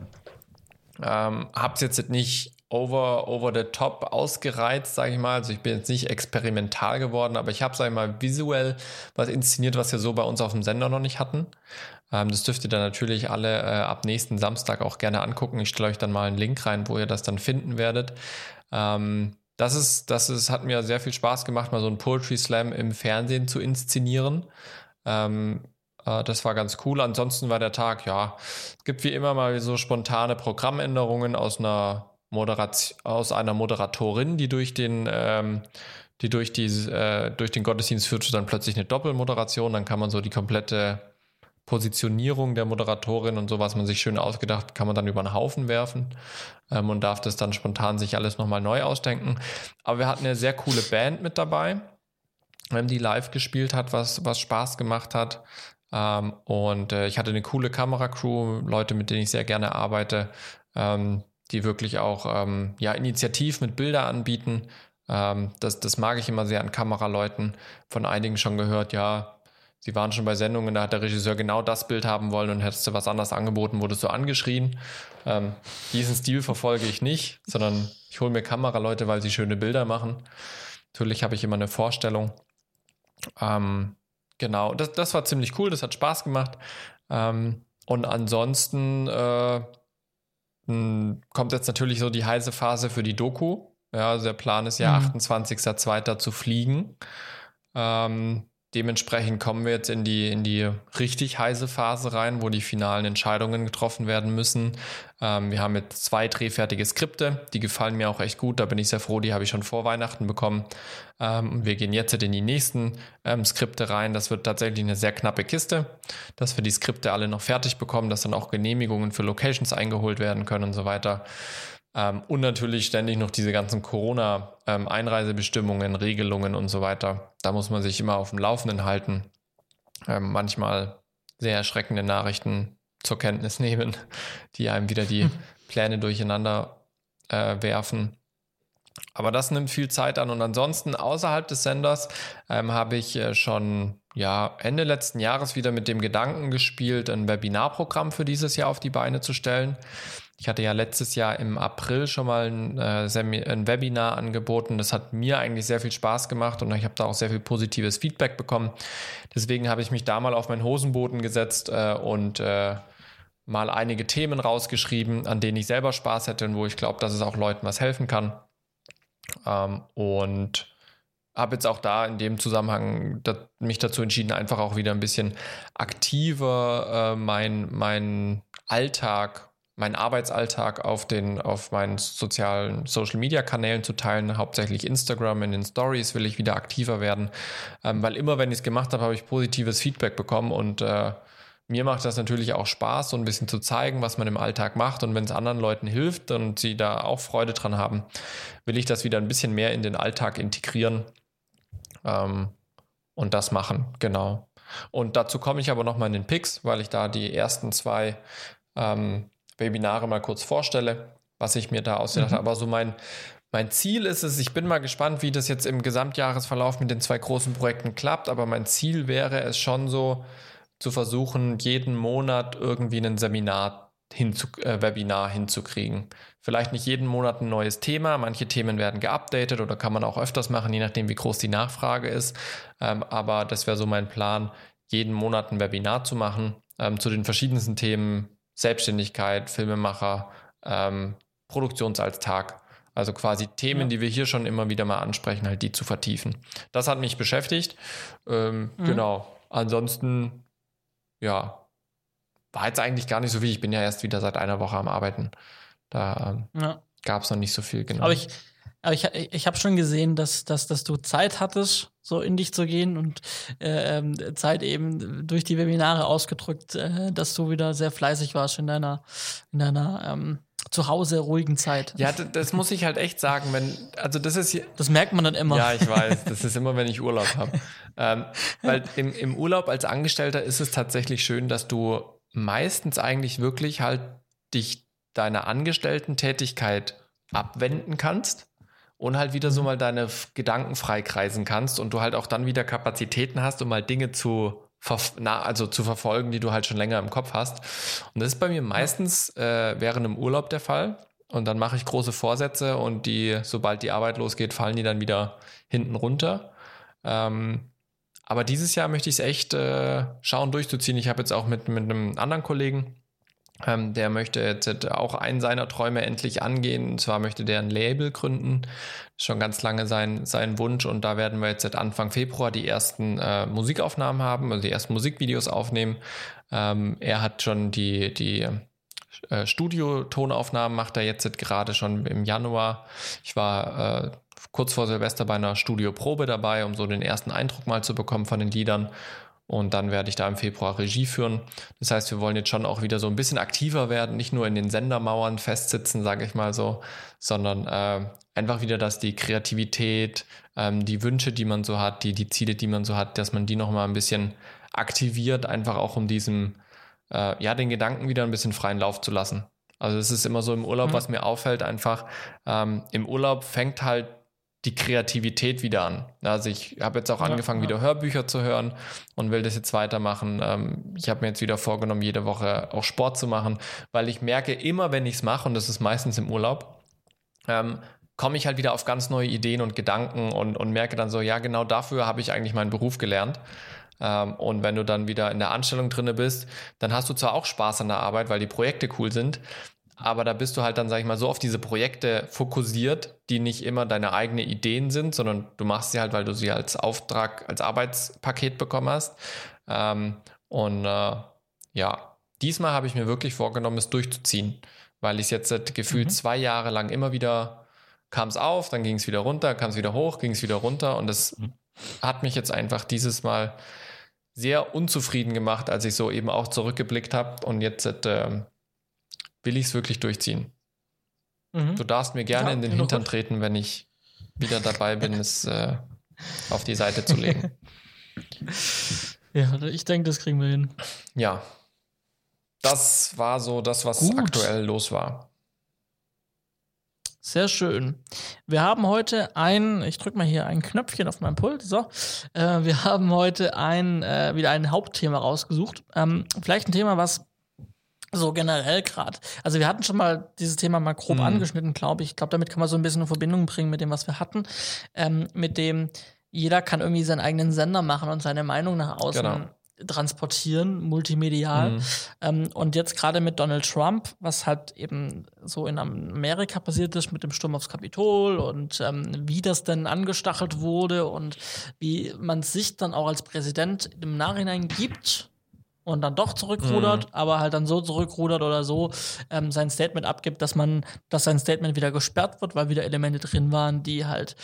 Ähm, hab's jetzt nicht over, over the top ausgereizt, sage ich mal. Also ich bin jetzt nicht experimental geworden, aber ich habe, sage ich mal, visuell was inszeniert, was wir so bei uns auf dem Sender noch nicht hatten. Ähm, das dürft ihr dann natürlich alle äh, ab nächsten Samstag auch gerne angucken. Ich stelle euch dann mal einen Link rein, wo ihr das dann finden werdet. Ähm, das ist, das ist, hat mir sehr viel Spaß gemacht, mal so ein Poetry Slam im Fernsehen zu inszenieren. Ähm, äh, das war ganz cool. Ansonsten war der Tag, ja, es gibt wie immer mal so spontane Programmänderungen aus einer Moderation, aus einer Moderatorin, die durch den, ähm, die durch die, äh, durch den Gottesdienst führte dann plötzlich eine Doppelmoderation. Dann kann man so die komplette Positionierung der Moderatorin und so, was man sich schön ausgedacht, kann man dann über den Haufen werfen ähm, und darf das dann spontan sich alles nochmal neu ausdenken. Aber wir hatten eine sehr coole Band mit dabei, ähm, die live gespielt hat, was, was Spaß gemacht hat. Ähm, und äh, ich hatte eine coole Kameracrew, Leute, mit denen ich sehr gerne arbeite, ähm, die wirklich auch ähm, ja, initiativ mit Bilder anbieten. Ähm, das, das mag ich immer sehr an Kameraleuten. Von einigen schon gehört, ja, Sie waren schon bei Sendungen, da hat der Regisseur genau das Bild haben wollen und hättest du was anderes angeboten, wurdest du angeschrien. Ähm, diesen Stil verfolge ich nicht, sondern ich hole mir Kameraleute, weil sie schöne Bilder machen. Natürlich habe ich immer eine Vorstellung. Ähm, genau, das, das war ziemlich cool, das hat Spaß gemacht. Ähm, und ansonsten äh, kommt jetzt natürlich so die heiße Phase für die Doku. Ja, also der Plan ist ja mhm. 28.02. zu fliegen. Ähm, dementsprechend kommen wir jetzt in die, in die richtig heiße Phase rein, wo die finalen Entscheidungen getroffen werden müssen. Ähm, wir haben jetzt zwei drehfertige Skripte, die gefallen mir auch echt gut. Da bin ich sehr froh, die habe ich schon vor Weihnachten bekommen. Ähm, wir gehen jetzt in die nächsten ähm, Skripte rein. Das wird tatsächlich eine sehr knappe Kiste, dass wir die Skripte alle noch fertig bekommen, dass dann auch Genehmigungen für Locations eingeholt werden können und so weiter. Ähm, und natürlich ständig noch diese ganzen Corona-Einreisebestimmungen, Regelungen und so weiter. Da muss man sich immer auf dem Laufenden halten. Ähm, manchmal sehr erschreckende Nachrichten zur Kenntnis nehmen, die einem wieder die. Pläne durcheinander äh, werfen. Aber das nimmt viel Zeit an. Und ansonsten außerhalb des Senders ähm, habe ich äh, schon ja, Ende letzten Jahres wieder mit dem Gedanken gespielt, ein Webinarprogramm für dieses Jahr auf die Beine zu stellen. Ich hatte ja letztes Jahr im April schon mal ein, äh, ein, Webinar angeboten. Das hat mir eigentlich sehr viel Spaß gemacht und ich habe da auch sehr viel positives Feedback bekommen. Deswegen habe ich mich da mal auf meinen Hosenboden gesetzt äh, und äh, mal einige Themen rausgeschrieben, an denen ich selber Spaß hätte und wo ich glaube, dass es auch Leuten was helfen kann. Ähm, und habe jetzt auch da in dem Zusammenhang mich dazu entschieden, einfach auch wieder ein bisschen aktiver äh, mein, mein Alltag meinen Arbeitsalltag auf den, auf meinen sozialen Social Media Kanälen zu teilen, hauptsächlich Instagram, in den Stories will ich wieder aktiver werden, ähm, weil immer wenn ich es gemacht habe, habe ich positives Feedback bekommen und äh, mir macht das natürlich auch Spaß, so ein bisschen zu zeigen, was man im Alltag macht. Und wenn es anderen Leuten hilft und sie da auch Freude dran haben, will ich das wieder ein bisschen mehr in den Alltag integrieren ähm, und das machen, genau. Und dazu komme ich aber nochmal in den Picks, weil ich da die ersten zwei ähm, Webinare mal kurz vorstelle, was ich mir da ausgedacht mhm. habe. Aber so mein, mein Ziel ist es, ich bin mal gespannt, wie das jetzt im Gesamtjahresverlauf mit den zwei großen Projekten klappt, aber mein Ziel wäre es schon so, zu versuchen, jeden Monat irgendwie ein Seminar hinzu, äh, Webinar hinzukriegen. Vielleicht nicht jeden Monat ein neues Thema, manche Themen werden geupdatet oder kann man auch öfters machen, je nachdem, wie groß die Nachfrage ist. Ähm, aber das wäre so mein Plan, jeden Monat ein Webinar zu machen ähm, zu den verschiedensten Themen, Selbstständigkeit, Filmemacher, ähm, Produktionsalltag. Also quasi Themen, ja. die wir hier schon immer wieder mal ansprechen, halt die zu vertiefen. Das hat mich beschäftigt. Ähm, mhm. Genau. Ansonsten, ja, war jetzt eigentlich gar nicht so viel. Ich bin ja erst wieder seit einer Woche am Arbeiten. Da ähm, ja. gab es noch nicht so viel, genau. Aber ich, aber ich, ich habe schon gesehen, dass, dass, dass du Zeit hattest, so in dich zu gehen und äh, ähm, Zeit eben durch die Webinare ausgedrückt, äh, dass du wieder sehr fleißig warst in deiner, in deiner ähm, zu Hause ruhigen Zeit. Ja, das muss ich halt echt sagen, wenn, also das ist. Das merkt man dann immer. Ja, ich weiß, das ist immer, wenn ich Urlaub habe. ähm, weil im, im Urlaub als Angestellter ist es tatsächlich schön, dass du meistens eigentlich wirklich halt dich deiner Angestellten-Tätigkeit abwenden kannst und halt wieder so mhm. mal deine Gedanken freikreisen kannst und du halt auch dann wieder Kapazitäten hast, um mal Dinge zu, na, also zu verfolgen, die du halt schon länger im Kopf hast. Und das ist bei mir meistens äh, während im Urlaub der Fall. Und dann mache ich große Vorsätze und die, sobald die Arbeit losgeht, fallen die dann wieder hinten runter. Ähm, aber dieses Jahr möchte ich es echt äh, schauen, durchzuziehen. Ich habe jetzt auch mit, mit einem anderen Kollegen ähm, der möchte jetzt auch einen seiner Träume endlich angehen. Und zwar möchte der ein Label gründen. Schon ganz lange sein, sein Wunsch. Und da werden wir jetzt seit Anfang Februar die ersten äh, Musikaufnahmen haben, also die ersten Musikvideos aufnehmen. Ähm, er hat schon die, die äh, Studio-Tonaufnahmen, macht er jetzt gerade schon im Januar. Ich war äh, kurz vor Silvester bei einer Studioprobe dabei, um so den ersten Eindruck mal zu bekommen von den Liedern. Und dann werde ich da im Februar Regie führen. Das heißt, wir wollen jetzt schon auch wieder so ein bisschen aktiver werden, nicht nur in den Sendermauern festsitzen, sage ich mal so, sondern äh, einfach wieder, dass die Kreativität, ähm, die Wünsche, die man so hat, die, die Ziele, die man so hat, dass man die nochmal ein bisschen aktiviert, einfach auch um diesem, äh, ja, den Gedanken wieder ein bisschen freien Lauf zu lassen. Also es ist immer so im Urlaub, mhm. was mir auffällt, einfach ähm, im Urlaub fängt halt die Kreativität wieder an. Also ich habe jetzt auch ja, angefangen, ja. wieder Hörbücher zu hören und will das jetzt weitermachen. Ähm, ich habe mir jetzt wieder vorgenommen, jede Woche auch Sport zu machen, weil ich merke, immer wenn ich es mache, und das ist meistens im Urlaub, ähm, komme ich halt wieder auf ganz neue Ideen und Gedanken und, und merke dann so, ja, genau dafür habe ich eigentlich meinen Beruf gelernt. Ähm, und wenn du dann wieder in der Anstellung drinne bist, dann hast du zwar auch Spaß an der Arbeit, weil die Projekte cool sind, aber da bist du halt dann, sag ich mal, so auf diese Projekte fokussiert, die nicht immer deine eigenen Ideen sind, sondern du machst sie halt, weil du sie als Auftrag, als Arbeitspaket bekommen hast. Ähm, und äh, ja, diesmal habe ich mir wirklich vorgenommen, es durchzuziehen, weil ich jetzt seit gefühlt mhm. zwei Jahre lang immer wieder kam es auf, dann ging es wieder runter, kam es wieder hoch, ging es wieder runter und das mhm. hat mich jetzt einfach dieses Mal sehr unzufrieden gemacht, als ich so eben auch zurückgeblickt habe und jetzt äh, will ich es wirklich durchziehen. Mhm. Du darfst mir gerne ja, in den Hintern gut. treten, wenn ich wieder dabei bin, es äh, auf die Seite zu legen. Ja, ich denke, das kriegen wir hin. Ja. Das war so das, was Gut. aktuell los war. Sehr schön. Wir haben heute ein, ich drücke mal hier ein Knöpfchen auf meinem Pult. So, äh, wir haben heute ein äh, wieder ein Hauptthema rausgesucht. Ähm, vielleicht ein Thema, was so generell gerade. Also wir hatten schon mal dieses Thema mal grob mhm. angeschnitten, glaube ich. Ich glaube, damit kann man so ein bisschen in Verbindung bringen mit dem, was wir hatten. Ähm, mit dem, jeder kann irgendwie seinen eigenen Sender machen und seine Meinung nach außen genau. transportieren, multimedial. Mhm. Ähm, und jetzt gerade mit Donald Trump, was halt eben so in Amerika passiert ist mit dem Sturm aufs Kapitol und ähm, wie das denn angestachelt wurde und wie man sich dann auch als Präsident im Nachhinein gibt und dann doch zurückrudert, mhm. aber halt dann so zurückrudert oder so ähm, sein Statement abgibt, dass man, dass sein Statement wieder gesperrt wird, weil wieder Elemente drin waren, die halt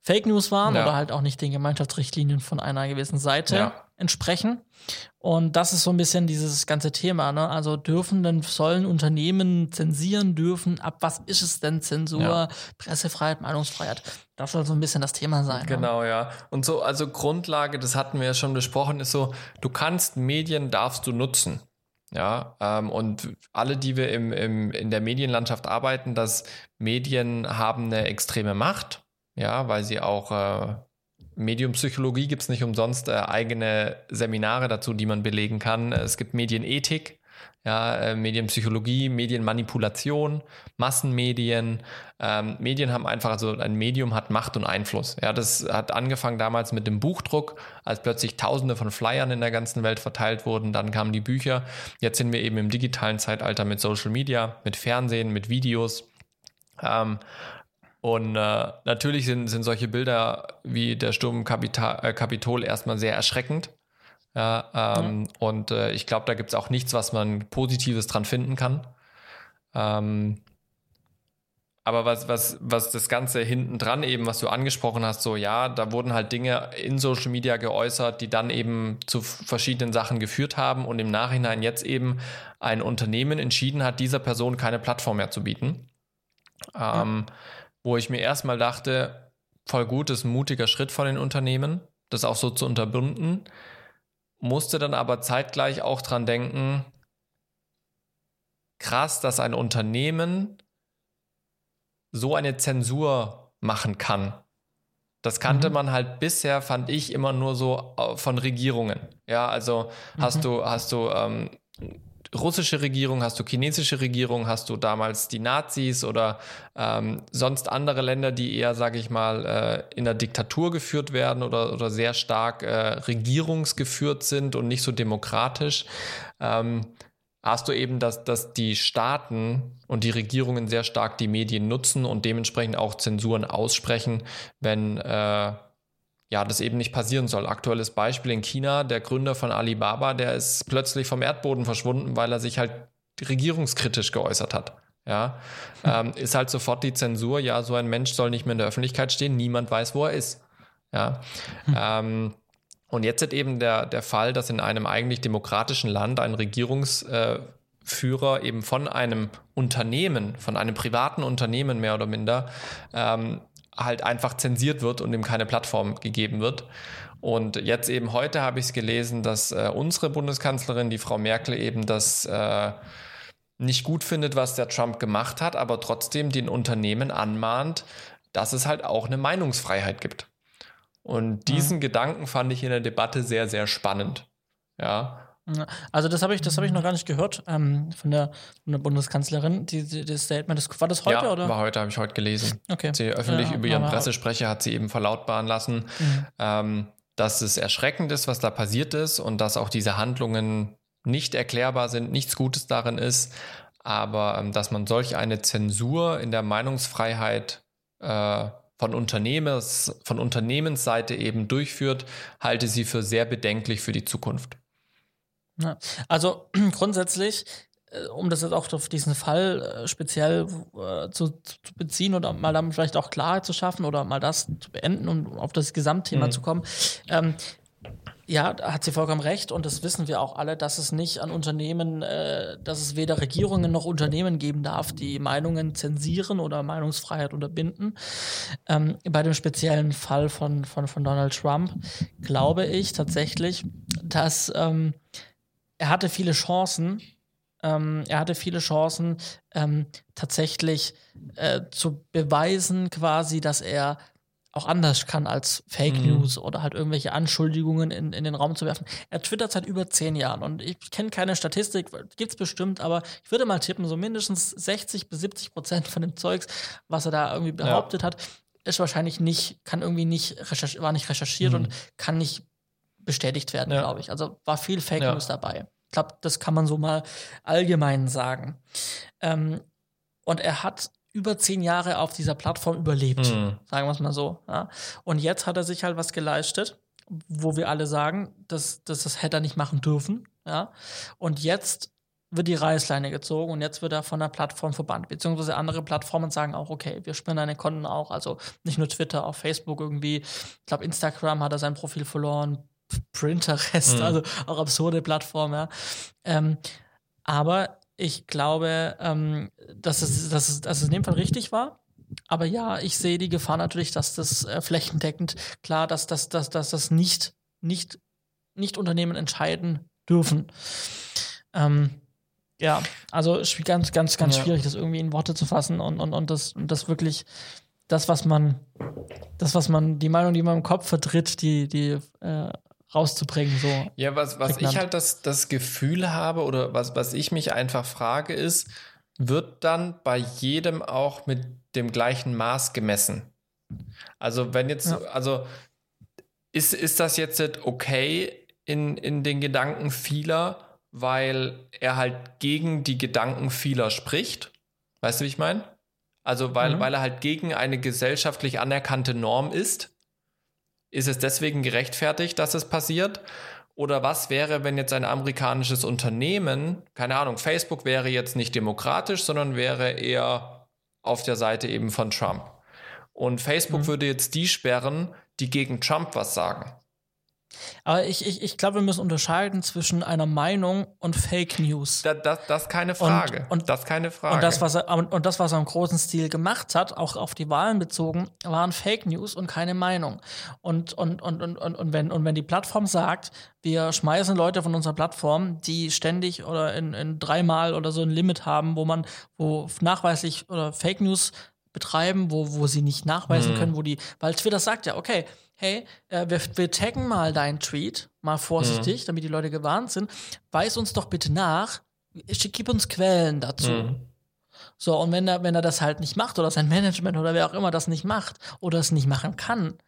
Fake News waren ja. oder halt auch nicht den Gemeinschaftsrichtlinien von einer gewissen Seite ja. entsprechen. Und das ist so ein bisschen dieses ganze Thema. Ne? Also dürfen denn, sollen Unternehmen zensieren dürfen? Ab was ist es denn Zensur, ja. Pressefreiheit, Meinungsfreiheit? Das soll so ein bisschen das Thema sein. Ne? Genau, ne? ja. Und so, also Grundlage, das hatten wir ja schon besprochen, ist so, du kannst Medien, darfst du nutzen. Ja, ähm, und alle, die wir im, im, in der Medienlandschaft arbeiten, dass Medien haben eine extreme Macht ja, weil sie auch äh, Mediumpsychologie gibt es nicht umsonst äh, eigene Seminare dazu, die man belegen kann. Es gibt Medienethik, ja, äh, Medienpsychologie, Medienmanipulation, Massenmedien. Ähm, Medien haben einfach, also ein Medium hat Macht und Einfluss. Ja, das hat angefangen damals mit dem Buchdruck, als plötzlich Tausende von Flyern in der ganzen Welt verteilt wurden. Dann kamen die Bücher. Jetzt sind wir eben im digitalen Zeitalter mit Social Media, mit Fernsehen, mit Videos. Ähm, und äh, natürlich sind, sind solche Bilder wie der Sturm Kapita äh, Kapitol erstmal sehr erschreckend. Ja, ähm, mhm. Und äh, ich glaube, da gibt es auch nichts, was man Positives dran finden kann. Ähm, aber was, was, was das Ganze hinten dran eben, was du angesprochen hast, so ja, da wurden halt Dinge in Social Media geäußert, die dann eben zu verschiedenen Sachen geführt haben und im Nachhinein jetzt eben ein Unternehmen entschieden hat, dieser Person keine Plattform mehr zu bieten. Ähm, ja wo ich mir erstmal dachte, voll gut, ist ein mutiger Schritt von den Unternehmen, das auch so zu unterbinden, musste dann aber zeitgleich auch dran denken, krass, dass ein Unternehmen so eine Zensur machen kann. Das kannte mhm. man halt bisher, fand ich, immer nur so äh, von Regierungen. Ja, also mhm. hast du, hast du ähm, russische Regierung, hast du chinesische Regierung, hast du damals die Nazis oder ähm, sonst andere Länder, die eher, sage ich mal, äh, in der Diktatur geführt werden oder, oder sehr stark äh, regierungsgeführt sind und nicht so demokratisch. Ähm, hast du eben, dass, dass die Staaten und die Regierungen sehr stark die Medien nutzen und dementsprechend auch Zensuren aussprechen, wenn äh, ja, das eben nicht passieren soll. Aktuelles Beispiel in China, der Gründer von Alibaba, der ist plötzlich vom Erdboden verschwunden, weil er sich halt regierungskritisch geäußert hat. Ja, ähm, ist halt sofort die Zensur, ja, so ein Mensch soll nicht mehr in der Öffentlichkeit stehen, niemand weiß, wo er ist. Ja. Hm. Ähm, und jetzt ist eben der, der Fall, dass in einem eigentlich demokratischen Land ein Regierungsführer äh, eben von einem Unternehmen, von einem privaten Unternehmen mehr oder minder, ähm, halt einfach zensiert wird und ihm keine Plattform gegeben wird. Und jetzt eben heute habe ich es gelesen, dass äh, unsere Bundeskanzlerin, die Frau Merkel, eben das äh, nicht gut findet, was der Trump gemacht hat, aber trotzdem den Unternehmen anmahnt, dass es halt auch eine Meinungsfreiheit gibt. Und diesen mhm. Gedanken fand ich in der Debatte sehr, sehr spannend. Ja. Also das habe ich, das habe ich noch gar nicht gehört ähm, von, der, von der Bundeskanzlerin. Die, die, das Statement, das, war das heute ja, oder? War heute, habe ich heute gelesen. Okay. Sie öffentlich ja, über ihren Pressesprecher hat sie eben verlautbaren lassen, mhm. ähm, dass es erschreckend ist, was da passiert ist und dass auch diese Handlungen nicht erklärbar sind, nichts Gutes darin ist. Aber ähm, dass man solch eine Zensur in der Meinungsfreiheit äh, von, Unternehmens, von Unternehmensseite eben durchführt, halte sie für sehr bedenklich für die Zukunft. Ja, also grundsätzlich äh, um das jetzt auch auf diesen Fall äh, speziell äh, zu, zu, beziehen oder mal dann vielleicht auch Klarheit zu schaffen oder mal das zu beenden und um auf das Gesamtthema mhm. zu kommen. Ähm, ja, da hat sie vollkommen recht und das wissen wir auch alle, dass es nicht an Unternehmen, äh, dass es weder Regierungen noch Unternehmen geben darf, die Meinungen zensieren oder Meinungsfreiheit unterbinden. Ähm, bei dem speziellen Fall von, von, von Donald Trump glaube ich tatsächlich, dass ähm, er hatte viele Chancen, ähm, er hatte viele Chancen, ähm, tatsächlich äh, zu beweisen, quasi, dass er auch anders kann als Fake mhm. News oder halt irgendwelche Anschuldigungen in, in den Raum zu werfen. Er twittert seit über zehn Jahren und ich kenne keine Statistik, gibt es bestimmt, aber ich würde mal tippen, so mindestens 60 bis 70 Prozent von dem Zeugs, was er da irgendwie behauptet ja. hat, ist wahrscheinlich nicht, kann irgendwie nicht, war nicht recherchiert mhm. und kann nicht bestätigt werden, ja. glaube ich. Also war viel Fake ja. News dabei. Ich glaube, das kann man so mal allgemein sagen. Ähm, und er hat über zehn Jahre auf dieser Plattform überlebt, mhm. sagen wir es mal so. Ja. Und jetzt hat er sich halt was geleistet, wo wir alle sagen, dass, dass das hätte er nicht machen dürfen. Ja. Und jetzt wird die Reißleine gezogen und jetzt wird er von der Plattform verbannt. Beziehungsweise andere Plattformen sagen auch, okay, wir sperren deine Konten auch. Also nicht nur Twitter, auch Facebook irgendwie. Ich glaube, Instagram hat er sein Profil verloren. Printerest, mhm. also auch absurde Plattformen, ja. Ähm, aber ich glaube, ähm, dass, es, dass, es, dass es in dem Fall richtig war. Aber ja, ich sehe die Gefahr natürlich, dass das äh, flächendeckend klar, dass, dass, dass, dass das nicht, nicht, nicht Unternehmen entscheiden dürfen. Ähm, ja, also ganz, ganz, ganz ja. schwierig, das irgendwie in Worte zu fassen und, und, und, das, und das wirklich, das, was man, das, was man, die Meinung, die man im Kopf vertritt, die, die äh, rauszubringen. So ja, was, was ich halt das, das Gefühl habe oder was, was ich mich einfach frage, ist, wird dann bei jedem auch mit dem gleichen Maß gemessen? Also, wenn jetzt, ja. also ist, ist das jetzt okay in, in den Gedanken vieler, weil er halt gegen die Gedanken vieler spricht? Weißt du, wie ich meine? Also, weil, mhm. weil er halt gegen eine gesellschaftlich anerkannte Norm ist ist es deswegen gerechtfertigt, dass es passiert? Oder was wäre, wenn jetzt ein amerikanisches Unternehmen, keine Ahnung, Facebook wäre jetzt nicht demokratisch, sondern wäre eher auf der Seite eben von Trump. Und Facebook mhm. würde jetzt die sperren, die gegen Trump was sagen. Aber ich, ich, ich glaube, wir müssen unterscheiden zwischen einer Meinung und Fake News. Da, das, das keine Frage. Und, und, das keine Frage. Und das, was er, und das, was er im großen Stil gemacht hat, auch auf die Wahlen bezogen, waren Fake News und keine Meinung. Und, und, und, und, und, und, wenn, und wenn die Plattform sagt, wir schmeißen Leute von unserer Plattform, die ständig oder in, in dreimal oder so ein Limit haben, wo man, wo nachweislich oder Fake News betreiben, wo, wo sie nicht nachweisen mhm. können, wo die, weil Twitter sagt ja, okay, hey, äh, wir, wir taggen mal deinen Tweet, mal vorsichtig, mhm. damit die Leute gewarnt sind, weis uns doch bitte nach, gib uns Quellen dazu. Mhm. So, und wenn er, wenn er das halt nicht macht oder sein Management oder wer auch immer das nicht macht oder es nicht machen kann,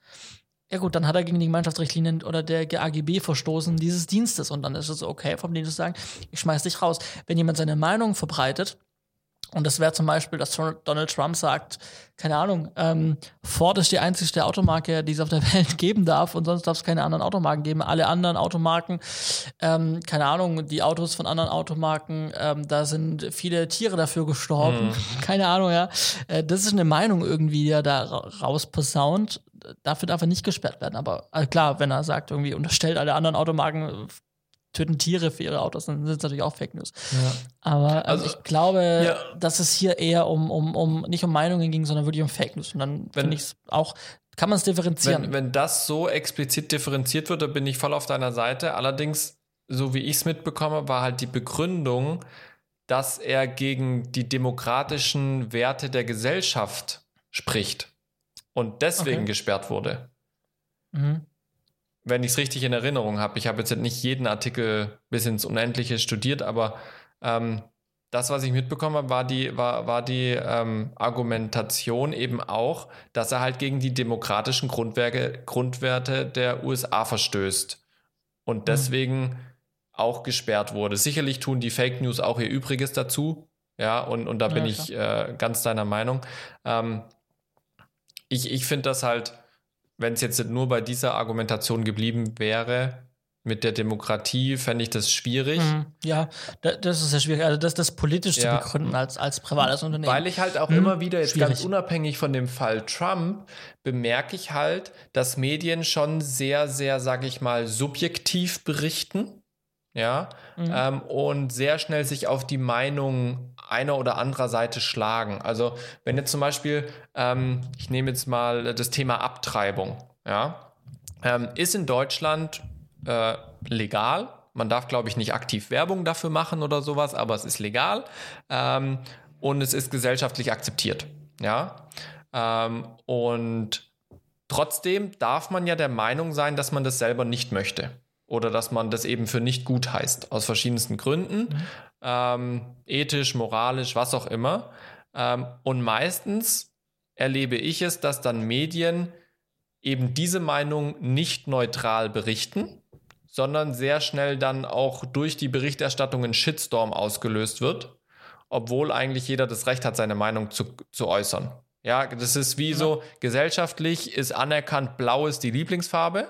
ja gut, dann hat er gegen die Gemeinschaftsrichtlinien oder der AGB verstoßen dieses Dienstes und dann ist es okay vom Dienst zu sagen, ich schmeiß dich raus. Wenn jemand seine Meinung verbreitet, und das wäre zum Beispiel, dass Donald Trump sagt, keine Ahnung, ähm, Ford ist die einzigste Automarke, die es auf der Welt geben darf und sonst darf es keine anderen Automarken geben. Alle anderen Automarken, ähm, keine Ahnung, die Autos von anderen Automarken, ähm, da sind viele Tiere dafür gestorben. Hm. Keine Ahnung, ja. Äh, das ist eine Meinung irgendwie, die er da rausposaunt. Dafür darf er nicht gesperrt werden. Aber also klar, wenn er sagt, irgendwie unterstellt alle anderen Automarken töten Tiere für ihre Autos, dann sind es natürlich auch Fake News. Ja. Aber ähm, also, ich glaube, ja. dass es hier eher um, um, um nicht um Meinungen ging, sondern wirklich um Fake News. Und dann finde ich es auch, kann man es differenzieren. Wenn, wenn das so explizit differenziert wird, dann bin ich voll auf deiner Seite. Allerdings, so wie ich es mitbekomme, war halt die Begründung, dass er gegen die demokratischen Werte der Gesellschaft spricht und deswegen okay. gesperrt wurde. Mhm wenn ich es richtig in Erinnerung habe. Ich habe jetzt nicht jeden Artikel bis ins Unendliche studiert, aber ähm, das, was ich mitbekommen habe, war die, war, war die ähm, Argumentation eben auch, dass er halt gegen die demokratischen Grundwerke, Grundwerte der USA verstößt und mhm. deswegen mhm. auch gesperrt wurde. Sicherlich tun die Fake News auch ihr Übriges dazu, Ja, und, und da bin ich äh, ganz deiner Meinung. Ähm, ich ich finde das halt, wenn es jetzt nur bei dieser Argumentation geblieben wäre, mit der Demokratie fände ich das schwierig. Mhm, ja, das ist ja schwierig. Also das, das politisch ja. zu begründen als, als privates Unternehmen. Weil ich halt auch mhm, immer wieder, jetzt schwierig. ganz unabhängig von dem Fall Trump, bemerke ich halt, dass Medien schon sehr, sehr, sag ich mal, subjektiv berichten. Ja, mhm. ähm, und sehr schnell sich auf die Meinung einer oder anderer Seite schlagen. Also, wenn jetzt zum Beispiel, ähm, ich nehme jetzt mal das Thema Abtreibung, ja, ähm, ist in Deutschland äh, legal. Man darf, glaube ich, nicht aktiv Werbung dafür machen oder sowas, aber es ist legal ähm, und es ist gesellschaftlich akzeptiert. Ja. Ähm, und trotzdem darf man ja der Meinung sein, dass man das selber nicht möchte oder dass man das eben für nicht gut heißt, aus verschiedensten Gründen, mhm. ähm, ethisch, moralisch, was auch immer. Ähm, und meistens erlebe ich es, dass dann Medien eben diese Meinung nicht neutral berichten, sondern sehr schnell dann auch durch die Berichterstattung ein Shitstorm ausgelöst wird, obwohl eigentlich jeder das Recht hat, seine Meinung zu, zu äußern. Ja, das ist wie ja. so, gesellschaftlich ist anerkannt, blau ist die Lieblingsfarbe.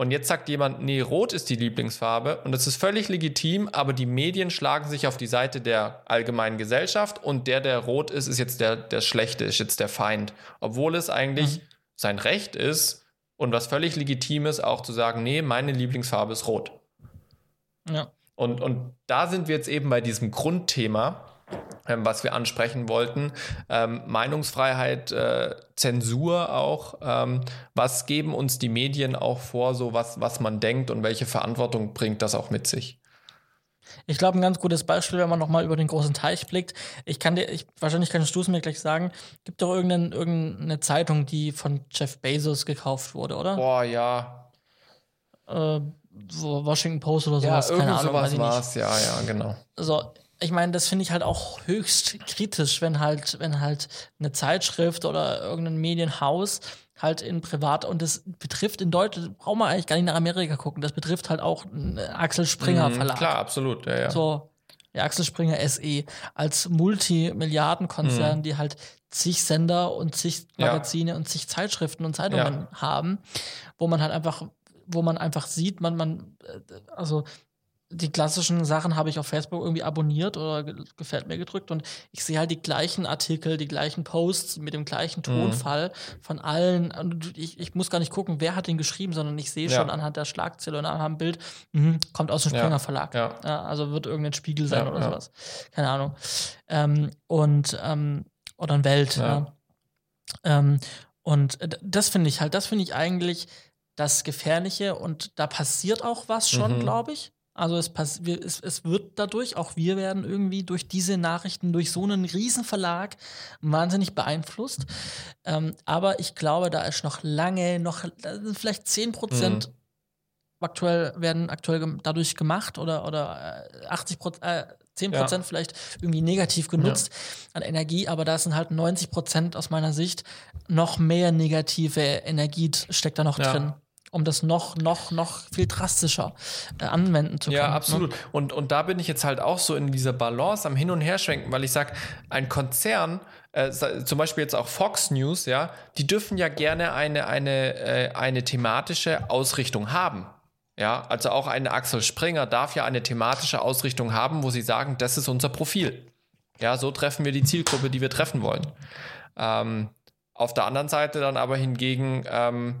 Und jetzt sagt jemand, nee, rot ist die Lieblingsfarbe. Und das ist völlig legitim, aber die Medien schlagen sich auf die Seite der allgemeinen Gesellschaft und der, der rot ist, ist jetzt der, der Schlechte, ist jetzt der Feind. Obwohl es eigentlich mhm. sein Recht ist, und was völlig legitim ist, auch zu sagen, nee, meine Lieblingsfarbe ist rot. Ja. Und, und da sind wir jetzt eben bei diesem Grundthema, was wir ansprechen wollten. Ähm, Meinungsfreiheit, äh, Zensur auch. Ähm, was geben uns die Medien auch vor, so was, was man denkt und welche Verantwortung bringt das auch mit sich? Ich glaube, ein ganz gutes Beispiel, wenn man nochmal über den großen Teich blickt. Ich kann dir, ich, wahrscheinlich kannst du es mir gleich sagen, gibt doch irgendeine, irgendeine Zeitung, die von Jeff Bezos gekauft wurde, oder? Boah, ja. Äh, Washington Post oder sowas, ja, keine Ahnung. Sowas war es, ja, ja, genau. So, ich meine, das finde ich halt auch höchst kritisch, wenn halt, wenn halt eine Zeitschrift oder irgendein Medienhaus halt in Privat und das betrifft in Deutschland, braucht man eigentlich gar nicht nach Amerika gucken, das betrifft halt auch Axel Springer mhm, Verlag. Klar, absolut, ja, ja. So, der Axel Springer SE als Multimilliardenkonzern, mhm. die halt zig Sender und zig Magazine ja. und zig Zeitschriften und Zeitungen ja. haben, wo man halt einfach, wo man einfach sieht, man, man, äh, also die klassischen Sachen habe ich auf Facebook irgendwie abonniert oder gefällt mir gedrückt und ich sehe halt die gleichen Artikel, die gleichen Posts mit dem gleichen mhm. Tonfall mhm. von allen. Und ich, ich muss gar nicht gucken, wer hat den geschrieben, sondern ich sehe ja. schon anhand der Schlagzeile und anhand dem Bild, mh, kommt aus dem Springer ja. Verlag. Ja. also wird irgendein Spiegel sein oder sowas. Keine Ahnung. Ähm, und ähm, oder ein Welt. Ähm, und das finde ich halt, das finde ich eigentlich das Gefährliche und da passiert auch was schon, mhm. glaube ich. Also es, es, es, wird dadurch, auch wir werden irgendwie durch diese Nachrichten, durch so einen Riesenverlag wahnsinnig beeinflusst. Ähm, aber ich glaube, da ist noch lange, noch vielleicht 10 Prozent mhm. aktuell werden aktuell dadurch gemacht oder, oder 80 äh, Prozent. Äh, 10 Prozent ja. vielleicht irgendwie negativ genutzt ja. an Energie, aber da sind halt 90 Prozent aus meiner Sicht noch mehr negative Energie steckt da noch ja. drin um das noch, noch, noch viel drastischer äh, anwenden zu können. Ja, ne? absolut. Ne? Und, und da bin ich jetzt halt auch so in dieser Balance am Hin- und Herschwenken, weil ich sage, ein Konzern, äh, zum Beispiel jetzt auch Fox News, ja, die dürfen ja gerne eine, eine, äh, eine thematische Ausrichtung haben. Ja, also auch eine Axel Springer darf ja eine thematische Ausrichtung haben, wo sie sagen, das ist unser Profil. Ja, so treffen wir die Zielgruppe, die wir treffen wollen. Ähm, auf der anderen Seite dann aber hingegen ähm,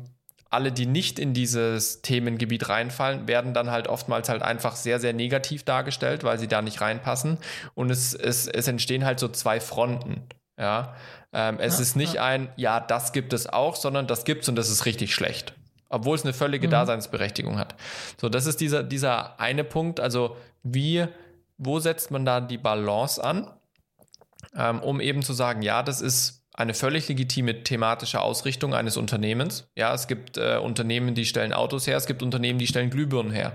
alle, die nicht in dieses Themengebiet reinfallen, werden dann halt oftmals halt einfach sehr, sehr negativ dargestellt, weil sie da nicht reinpassen. Und es, es, es entstehen halt so zwei Fronten. Ja, ähm, es ja, ist nicht ja. ein, ja, das gibt es auch, sondern das gibt's und das ist richtig schlecht. Obwohl es eine völlige mhm. Daseinsberechtigung hat. So, das ist dieser, dieser eine Punkt. Also, wie, wo setzt man da die Balance an, ähm, um eben zu sagen, ja, das ist eine völlig legitime thematische Ausrichtung eines Unternehmens. Ja, es gibt äh, Unternehmen, die stellen Autos her, es gibt Unternehmen, die stellen Glühbirnen her.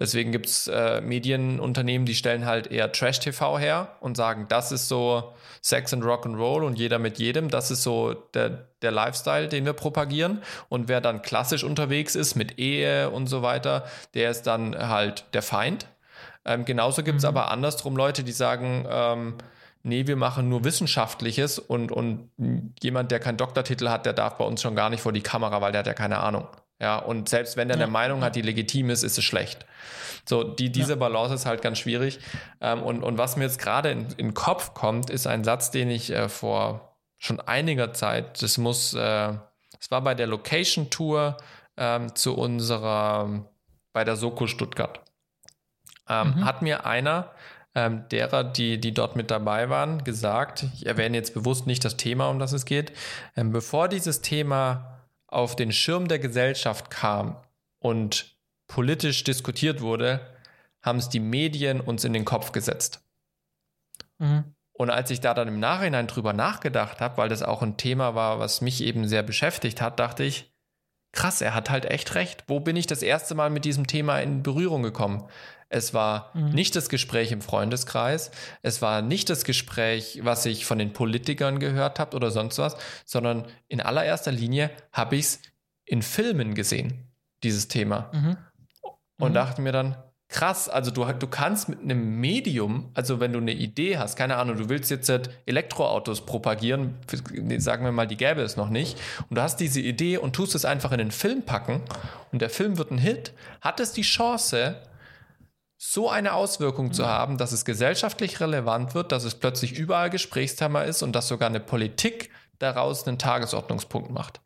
Deswegen gibt es äh, Medienunternehmen, die stellen halt eher Trash-TV her und sagen, das ist so Sex and Rock'n'Roll und jeder mit jedem, das ist so der, der Lifestyle, den wir propagieren. Und wer dann klassisch unterwegs ist mit Ehe und so weiter, der ist dann halt der Feind. Ähm, genauso gibt es mhm. aber andersrum Leute, die sagen, ähm, nee, wir machen nur Wissenschaftliches und, und jemand, der keinen Doktortitel hat, der darf bei uns schon gar nicht vor die Kamera, weil der hat ja keine Ahnung. Ja, und selbst wenn der ja. eine Meinung hat, die legitim ist, ist es schlecht. So, die, diese ja. Balance ist halt ganz schwierig. Ähm, und, und was mir jetzt gerade in, in den Kopf kommt, ist ein Satz, den ich äh, vor schon einiger Zeit, das muss, äh, es war bei der Location Tour ähm, zu unserer, bei der Soko Stuttgart. Ähm, mhm. Hat mir einer ähm, derer, die, die dort mit dabei waren, gesagt, ich erwähne jetzt bewusst nicht das Thema, um das es geht, ähm, bevor dieses Thema auf den Schirm der Gesellschaft kam und politisch diskutiert wurde, haben es die Medien uns in den Kopf gesetzt. Mhm. Und als ich da dann im Nachhinein drüber nachgedacht habe, weil das auch ein Thema war, was mich eben sehr beschäftigt hat, dachte ich, krass, er hat halt echt recht. Wo bin ich das erste Mal mit diesem Thema in Berührung gekommen? Es war mhm. nicht das Gespräch im Freundeskreis, es war nicht das Gespräch, was ich von den Politikern gehört habe oder sonst was, sondern in allererster Linie habe ich es in Filmen gesehen, dieses Thema. Mhm. Und mhm. dachte mir dann, krass, also du, du kannst mit einem Medium, also wenn du eine Idee hast, keine Ahnung, du willst jetzt halt Elektroautos propagieren, sagen wir mal, die gäbe es noch nicht, und du hast diese Idee und tust es einfach in den Film packen und der Film wird ein Hit, hat es die Chance, so eine Auswirkung zu haben, dass es gesellschaftlich relevant wird, dass es plötzlich überall Gesprächsthema ist und dass sogar eine Politik daraus einen Tagesordnungspunkt macht.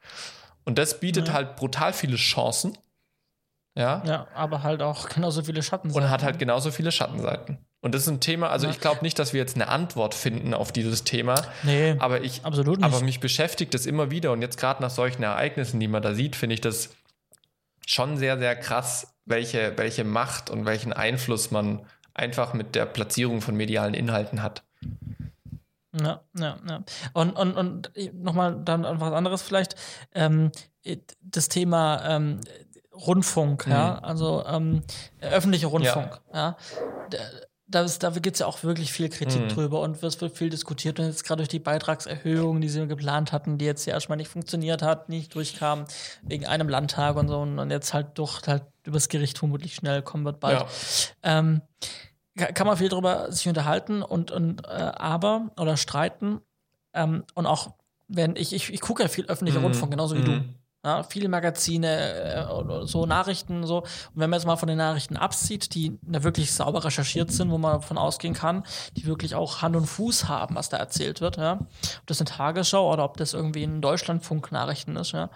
Und das bietet ja. halt brutal viele Chancen. Ja. Ja, aber halt auch genauso viele Schattenseiten. Und hat halt genauso viele Schattenseiten. Und das ist ein Thema, also ja. ich glaube nicht, dass wir jetzt eine Antwort finden auf dieses Thema. Nee, aber ich, absolut nicht. aber mich beschäftigt das immer wieder und jetzt gerade nach solchen Ereignissen, die man da sieht, finde ich das schon sehr, sehr krass, welche, welche Macht und welchen Einfluss man einfach mit der Platzierung von medialen Inhalten hat. Ja, ja, ja. Und, und, und nochmal dann was anderes vielleicht. Ähm, das Thema ähm, Rundfunk, mhm. ja, also ähm, öffentlicher Rundfunk, ja. ja das, da gibt es ja auch wirklich viel Kritik mhm. drüber und es wird viel diskutiert. Und jetzt gerade durch die Beitragserhöhung, die sie geplant hatten, die jetzt ja erstmal nicht funktioniert hat, nicht durchkam, wegen einem Landtag und so, und jetzt halt doch halt übers Gericht vermutlich schnell kommen wird bald. Ja. Ähm, kann man viel darüber sich unterhalten und, und äh, aber oder streiten. Ähm, und auch wenn ich, ich, ich gucke ja viel öffentlicher mhm. Rundfunk, genauso wie mhm. du. Ja, viele Magazine, äh, so Nachrichten, so. Und wenn man jetzt mal von den Nachrichten absieht, die da wirklich sauber recherchiert sind, wo man davon ausgehen kann, die wirklich auch Hand und Fuß haben, was da erzählt wird, ja. Ob das eine Tagesschau oder ob das irgendwie ein Deutschlandfunk-Nachrichten ist, ja.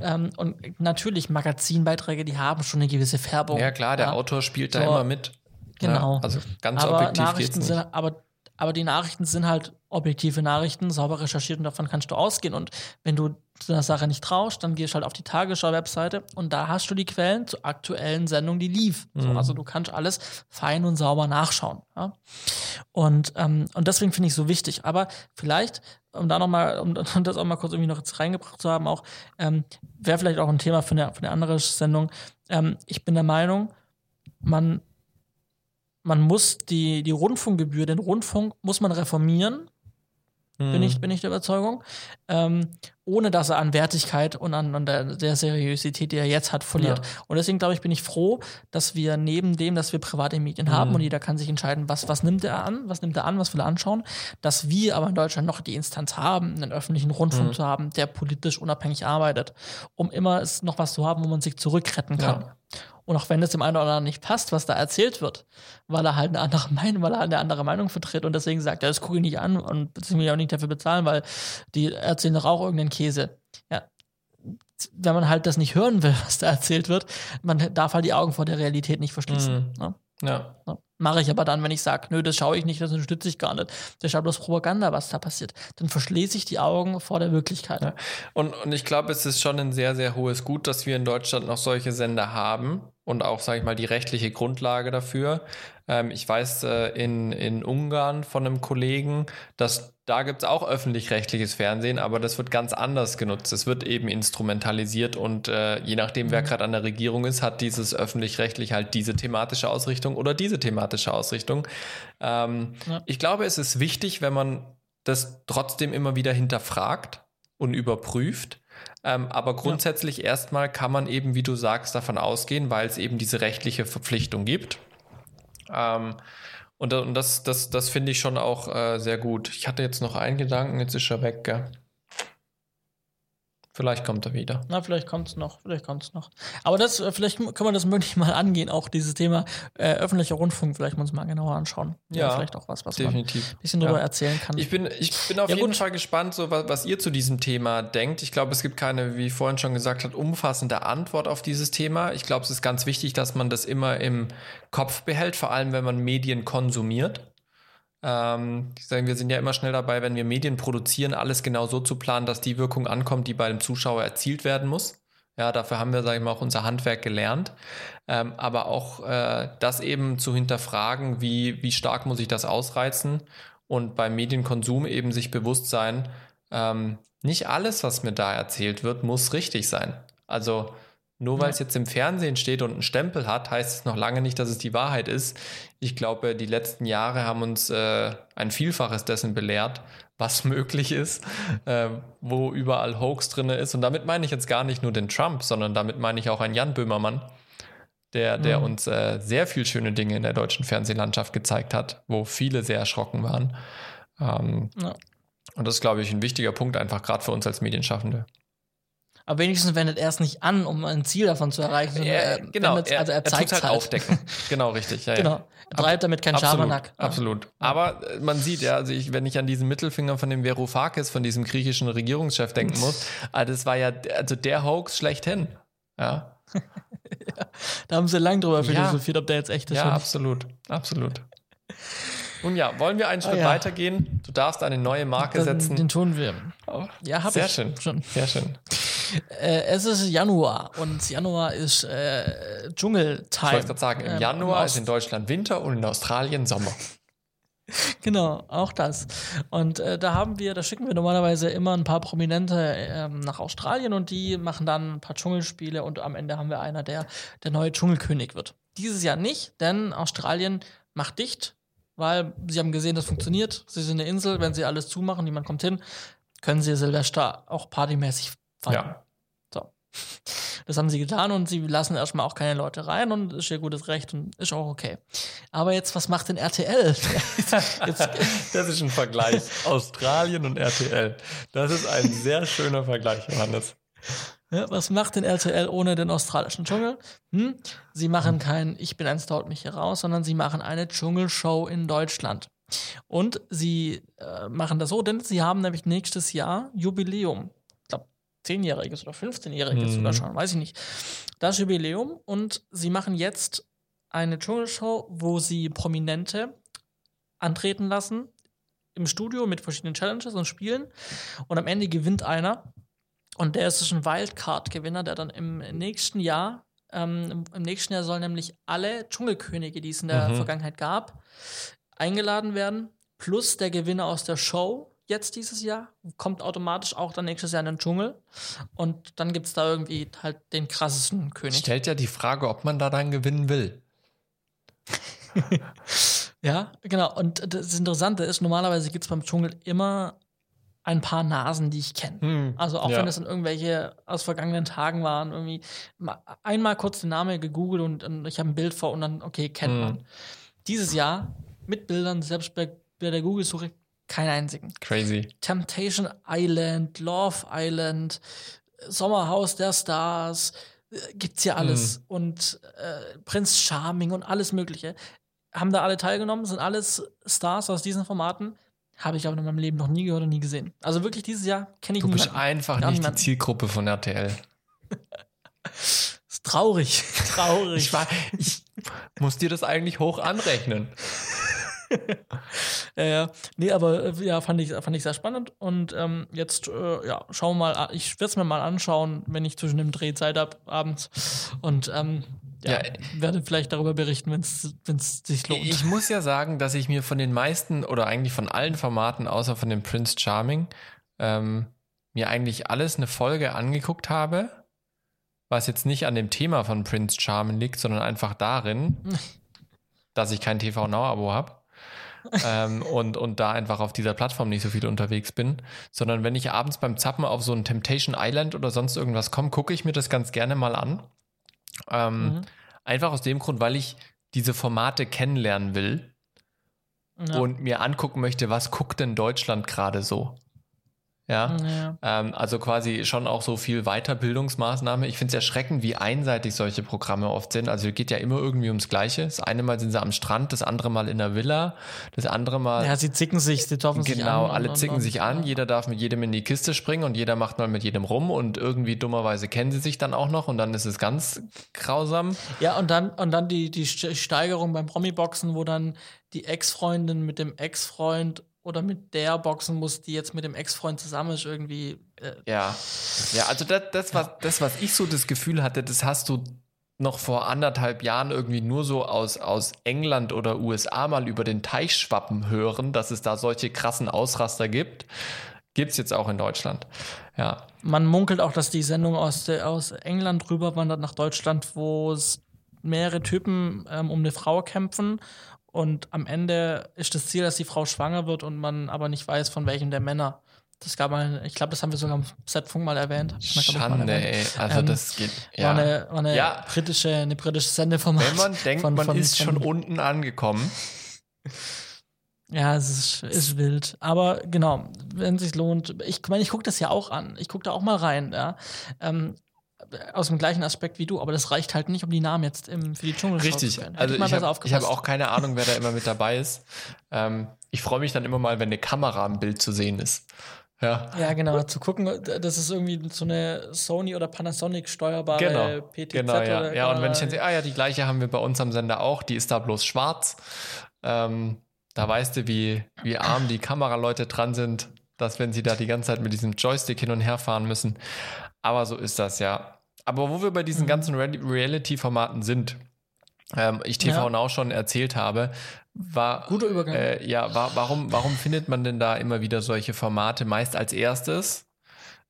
Ähm, und natürlich Magazinbeiträge, die haben schon eine gewisse Färbung. Ja, klar, der ja. Autor spielt da immer mit. Genau. Ja, also ganz aber objektiv Nachrichten geht's nicht. Sind, aber aber die Nachrichten sind halt objektive Nachrichten, sauber recherchiert und davon kannst du ausgehen. Und wenn du der Sache nicht traust, dann gehst du halt auf die Tagesschau-Webseite und da hast du die Quellen zur aktuellen Sendung, die lief. Mhm. So, also du kannst alles fein und sauber nachschauen. Ja? Und, ähm, und deswegen finde ich es so wichtig. Aber vielleicht, um da nochmal, um das auch mal kurz irgendwie noch jetzt reingebracht zu haben, auch, ähm, wäre vielleicht auch ein Thema für eine, für eine andere Sendung. Ähm, ich bin der Meinung, man man muss die, die Rundfunkgebühr, den Rundfunk muss man reformieren, mhm. bin, ich, bin ich der Überzeugung, ähm, ohne dass er an Wertigkeit und an, an der, der, Seriosität, die er jetzt hat, verliert. Ja. Und deswegen, glaube ich, bin ich froh, dass wir neben dem, dass wir private Medien mhm. haben und jeder kann sich entscheiden, was, was nimmt er an, was nimmt er an, was will er anschauen, dass wir aber in Deutschland noch die Instanz haben, einen öffentlichen Rundfunk mhm. zu haben, der politisch unabhängig arbeitet, um immer es noch was zu haben, wo man sich zurückretten kann. Ja. Und auch wenn es dem einen oder anderen nicht passt, was da erzählt wird, weil er halt eine andere Meinung, weil er eine andere Meinung vertritt und deswegen sagt, ja, das gucke ich nicht an und ich auch nicht dafür bezahlen, weil die erzählen doch auch irgendeinen Käse. Ja. Wenn man halt das nicht hören will, was da erzählt wird, man darf halt die Augen vor der Realität nicht verschließen. Mhm. Ne? Ja. ja. Mache ich aber dann, wenn ich sage, nö, das schaue ich nicht, das unterstütze ich gar nicht. Das ist ja bloß Propaganda, was da passiert. Dann verschließe ich die Augen vor der Wirklichkeit. Ja. Und, und ich glaube, es ist schon ein sehr, sehr hohes Gut, dass wir in Deutschland noch solche Sender haben und auch, sage ich mal, die rechtliche Grundlage dafür. Ähm, ich weiß äh, in, in Ungarn von einem Kollegen, dass da gibt es auch öffentlich-rechtliches Fernsehen, aber das wird ganz anders genutzt. Es wird eben instrumentalisiert und äh, je nachdem, wer mhm. gerade an der Regierung ist, hat dieses öffentlich-rechtlich halt diese thematische Ausrichtung oder diese thematische Ausrichtung. Ähm, ja. Ich glaube, es ist wichtig, wenn man das trotzdem immer wieder hinterfragt und überprüft. Ähm, aber grundsätzlich ja. erstmal kann man eben, wie du sagst, davon ausgehen, weil es eben diese rechtliche Verpflichtung gibt. Ähm, Und, und das, das, das finde ich schon auch äh, sehr gut. Ich hatte jetzt noch einen Gedanken, jetzt ist er weg, gell? Vielleicht kommt er wieder. Na, vielleicht kommt es noch, vielleicht kommt es noch. Aber das, äh, vielleicht können wir das möglich mal angehen, auch dieses Thema äh, öffentlicher Rundfunk, vielleicht uns mal genauer anschauen. Ja, vielleicht auch was, was definitiv. man ein bisschen drüber Ja. erzählen kann. Ich bin, ich bin auf Ja, jeden gut. Fall gespannt, so was, was ihr zu diesem Thema denkt. Ich glaube, es gibt keine, wie vorhin schon gesagt hat, umfassende Antwort auf dieses Thema. Ich glaube, es ist ganz wichtig, dass man das immer im Kopf behält, vor allem wenn man Medien konsumiert. Ähm, ich sage, wir sind ja immer schnell dabei, wenn wir Medien produzieren, alles genau so zu planen, dass die Wirkung ankommt, die bei dem Zuschauer erzielt werden muss. Ja, dafür haben wir, sage ich mal, auch unser Handwerk gelernt. Ähm, aber auch äh, das eben zu hinterfragen, wie, wie stark muss ich das ausreizen und beim Medienkonsum eben sich bewusst sein, ähm, nicht alles, was mir da erzählt wird, muss richtig sein. Also nur weil es jetzt im Fernsehen steht und einen Stempel hat, heißt es noch lange nicht, dass es die Wahrheit ist. Ich glaube, die letzten Jahre haben uns äh, ein Vielfaches dessen belehrt, was möglich ist, äh, wo überall Hoax drin ist. Und damit meine ich jetzt gar nicht nur den Trump, sondern damit meine ich auch einen Jan Böhmermann, der, der Mhm. uns äh, sehr viel schöne Dinge in der deutschen Fernsehlandschaft gezeigt hat, wo viele sehr erschrocken waren. Ähm, Ja. Und das ist, glaube ich, ein wichtiger Punkt, einfach gerade für uns als Medienschaffende. Aber wenigstens wendet er es nicht an, um ein Ziel davon zu erreichen. sondern Er, genau, er, also er er zeigt tut's halt aufdecken. Genau, richtig. Ja, ja. Genau. Er treibt damit keinen Absolut, Schabernack. Ja. absolut. Aber äh, man sieht ja, also ich, wenn ich an diesen Mittelfinger von dem Varoufakis, von diesem griechischen Regierungschef denken muss, ah, das war ja also der Hoax schlechthin. Ja, Da haben sie lang drüber Ja. philosophiert, ob der jetzt echt ist. ja absolut, absolut. Nun ja, wollen wir einen Schritt ja. weitergehen? Du darfst eine neue Marke setzen. Den tun wir. Oh, Ja, hab sehr ich schön. schon. Sehr schön. Äh, es ist Januar und Januar ist äh, Dschungeltime. Ich wollte gerade sagen, im Ähm, Januar ist in Deutschland Winter und in Australien Sommer. Genau, auch das. Und äh, da haben wir, da schicken wir normalerweise immer ein paar Prominente ähm, nach Australien und die machen dann ein paar Dschungelspiele und am Ende haben wir einer, der der neue Dschungelkönig wird. Dieses Jahr nicht, denn Australien macht dicht, weil sie haben gesehen, das funktioniert. Sie sind eine Insel, wenn sie alles zumachen, niemand kommt hin, können sie Silvester auch partymäßig feiern. Ja. So. Das haben sie getan und sie lassen erstmal auch keine Leute rein und ist ihr gutes Recht und ist auch okay. Aber jetzt, was macht denn RTL? Das ist ein Vergleich. Australien und RTL. Das ist ein sehr schöner Vergleich, Johannes. Ja, was macht denn RTL ohne den australischen Dschungel? Hm? Sie machen kein Ich bin ein Star haut mich hier raus, sondern sie machen eine Dschungelshow in Deutschland. Und sie äh, machen das so, denn sie haben nämlich nächstes Jahr Jubiläum. Ich glaube, zehnjähriges oder 15-jähriges Mhm. sogar schon, weiß ich nicht. Das Jubiläum und sie machen jetzt eine Dschungelshow, wo sie Prominente antreten lassen im Studio mit verschiedenen Challenges und Spielen. Und am Ende gewinnt einer. Und der ist ein Wildcard-Gewinner, der dann im nächsten Jahr, ähm, im, im nächsten Jahr sollen nämlich alle Dschungelkönige, die es in der Mhm. Vergangenheit gab, eingeladen werden. Plus der Gewinner aus der Show jetzt dieses Jahr kommt automatisch auch dann nächstes Jahr in den Dschungel. Und dann gibt es da irgendwie halt den krassesten König. Stellt ja die Frage, ob man da dann gewinnen will. Ja, genau. Und das Interessante ist, normalerweise gibt es beim Dschungel immer ein paar Nasen, die ich kenne. Hm, Also auch ja. wenn es dann irgendwelche aus vergangenen Tagen waren, irgendwie ma- einmal kurz den Namen gegoogelt und, und ich habe ein Bild vor und dann, okay, kennt Hm. man. Dieses Jahr mit Bildern, selbst bei, bei der Google-Suche, keinen einzigen. Crazy. Temptation Island, Love Island, Sommerhaus der Stars, äh, gibt's ja alles. Mhm. Und äh, Prinz Charming und alles Mögliche. Haben da alle teilgenommen, sind alles Stars aus diesen Formaten. Habe ich aber in meinem Leben noch nie gehört und nie gesehen. Also wirklich dieses Jahr kenne ich Du bist niemanden. einfach Ja, nicht die. Zielgruppe von RTL. Ist traurig. traurig. Ich, war, ich muss dir das eigentlich hoch anrechnen. Ja, ja. Nee, aber äh, ja, fand ich, fand ich sehr spannend. Und ähm, jetzt, äh, ja, schauen wir mal, an. ich werde es mir mal anschauen, wenn ich zwischen dem Dreh Zeit habe abends. Und ähm, ja, Ja. werde vielleicht darüber berichten, wenn es sich lohnt. Ich muss ja sagen, dass ich mir von den meisten oder eigentlich von allen Formaten, außer von dem Prince Charming, ähm, mir eigentlich alles eine Folge angeguckt habe, was jetzt nicht an dem Thema von Prince Charming liegt, sondern einfach darin, dass ich kein TV Now-Abo habe. Ähm, und, und da einfach auf dieser Plattform nicht so viel unterwegs bin, sondern wenn ich abends beim Zappen auf so ein Temptation Island oder sonst irgendwas komme, gucke ich mir das ganz gerne mal an. Ähm, Mhm. Einfach aus dem Grund, weil ich diese Formate kennenlernen will ja. und mir angucken möchte, was guckt denn Deutschland gerade so? Ja, ja. Ähm, also quasi schon auch so viel Weiterbildungsmaßnahme. Ich finde es erschreckend, wie einseitig solche Programme oft sind. Also es geht ja immer irgendwie ums Gleiche. Das eine Mal sind sie am Strand, das andere Mal in der Villa, das andere Mal. Ja, sie zicken sich, sie toffen genau, sich an. Genau, alle zicken und, sich an. Jeder darf mit jedem in die Kiste springen und jeder macht mal mit jedem rum und irgendwie dummerweise kennen sie sich dann auch noch und dann ist es ganz grausam. Ja, und dann, und dann die, die Steigerung beim Promi-Boxen, wo dann die Ex-Freundin mit dem Ex-Freund oder mit der boxen muss, die jetzt mit dem Ex-Freund zusammen ist, irgendwie. Äh ja. Ja, also das, das, was, das, was ich so das Gefühl hatte, das hast du noch vor anderthalb Jahren irgendwie nur so aus, aus England oder USA mal über den Teich schwappen hören, dass es da solche krassen Ausraster gibt. Gibt es jetzt auch in Deutschland. Ja. Man munkelt auch, dass die Sendung aus, der, aus England rüberwandert nach Deutschland, wo es mehrere Typen ähm, um eine Frau kämpfen und am Ende ist das Ziel, dass die Frau schwanger wird und man aber nicht weiß, von welchem der Männer. Das gab mal, ich glaube, das haben wir sogar im Setfunk mal erwähnt. Schande, mal ey. Also ähm, das geht. Ja. War eine, war eine ja. britische, eine britische Sendeformat. Wenn man denkt, von, man von, ist von, schon unten angekommen. Ja, es ist, ist wild. Aber genau, wenn es sich lohnt, ich meine, ich gucke das ja auch an. Ich gucke da auch mal rein, ja. Ähm, aus dem gleichen Aspekt wie du, aber das reicht halt nicht, um die Namen jetzt im, für die Dschungel Richtig. zu werden. Also ich, ich habe hab auch keine Ahnung, wer da immer mit dabei ist. Ähm, ich freue mich dann immer mal, wenn eine Kamera im Bild zu sehen ist. Ja. ja, genau. Zu gucken, das ist irgendwie so eine Sony oder Panasonic steuerbare genau. PTZ. Genau, ja. ja, und wenn ich dann sehe, ah ja, die gleiche haben wir bei uns am Sender auch, die ist da bloß schwarz. Ähm, da weißt du, wie, wie arm die Kameraleute dran sind, dass wenn sie da die ganze Zeit mit diesem Joystick hin und her fahren müssen. Aber so ist das ja. Aber wo wir bei diesen mhm. ganzen Reality-Formaten sind, ähm, ich TV ja. Now schon erzählt habe, war guter Übergang. Äh, ja, war, warum, warum findet man denn da immer wieder solche Formate meist als erstes?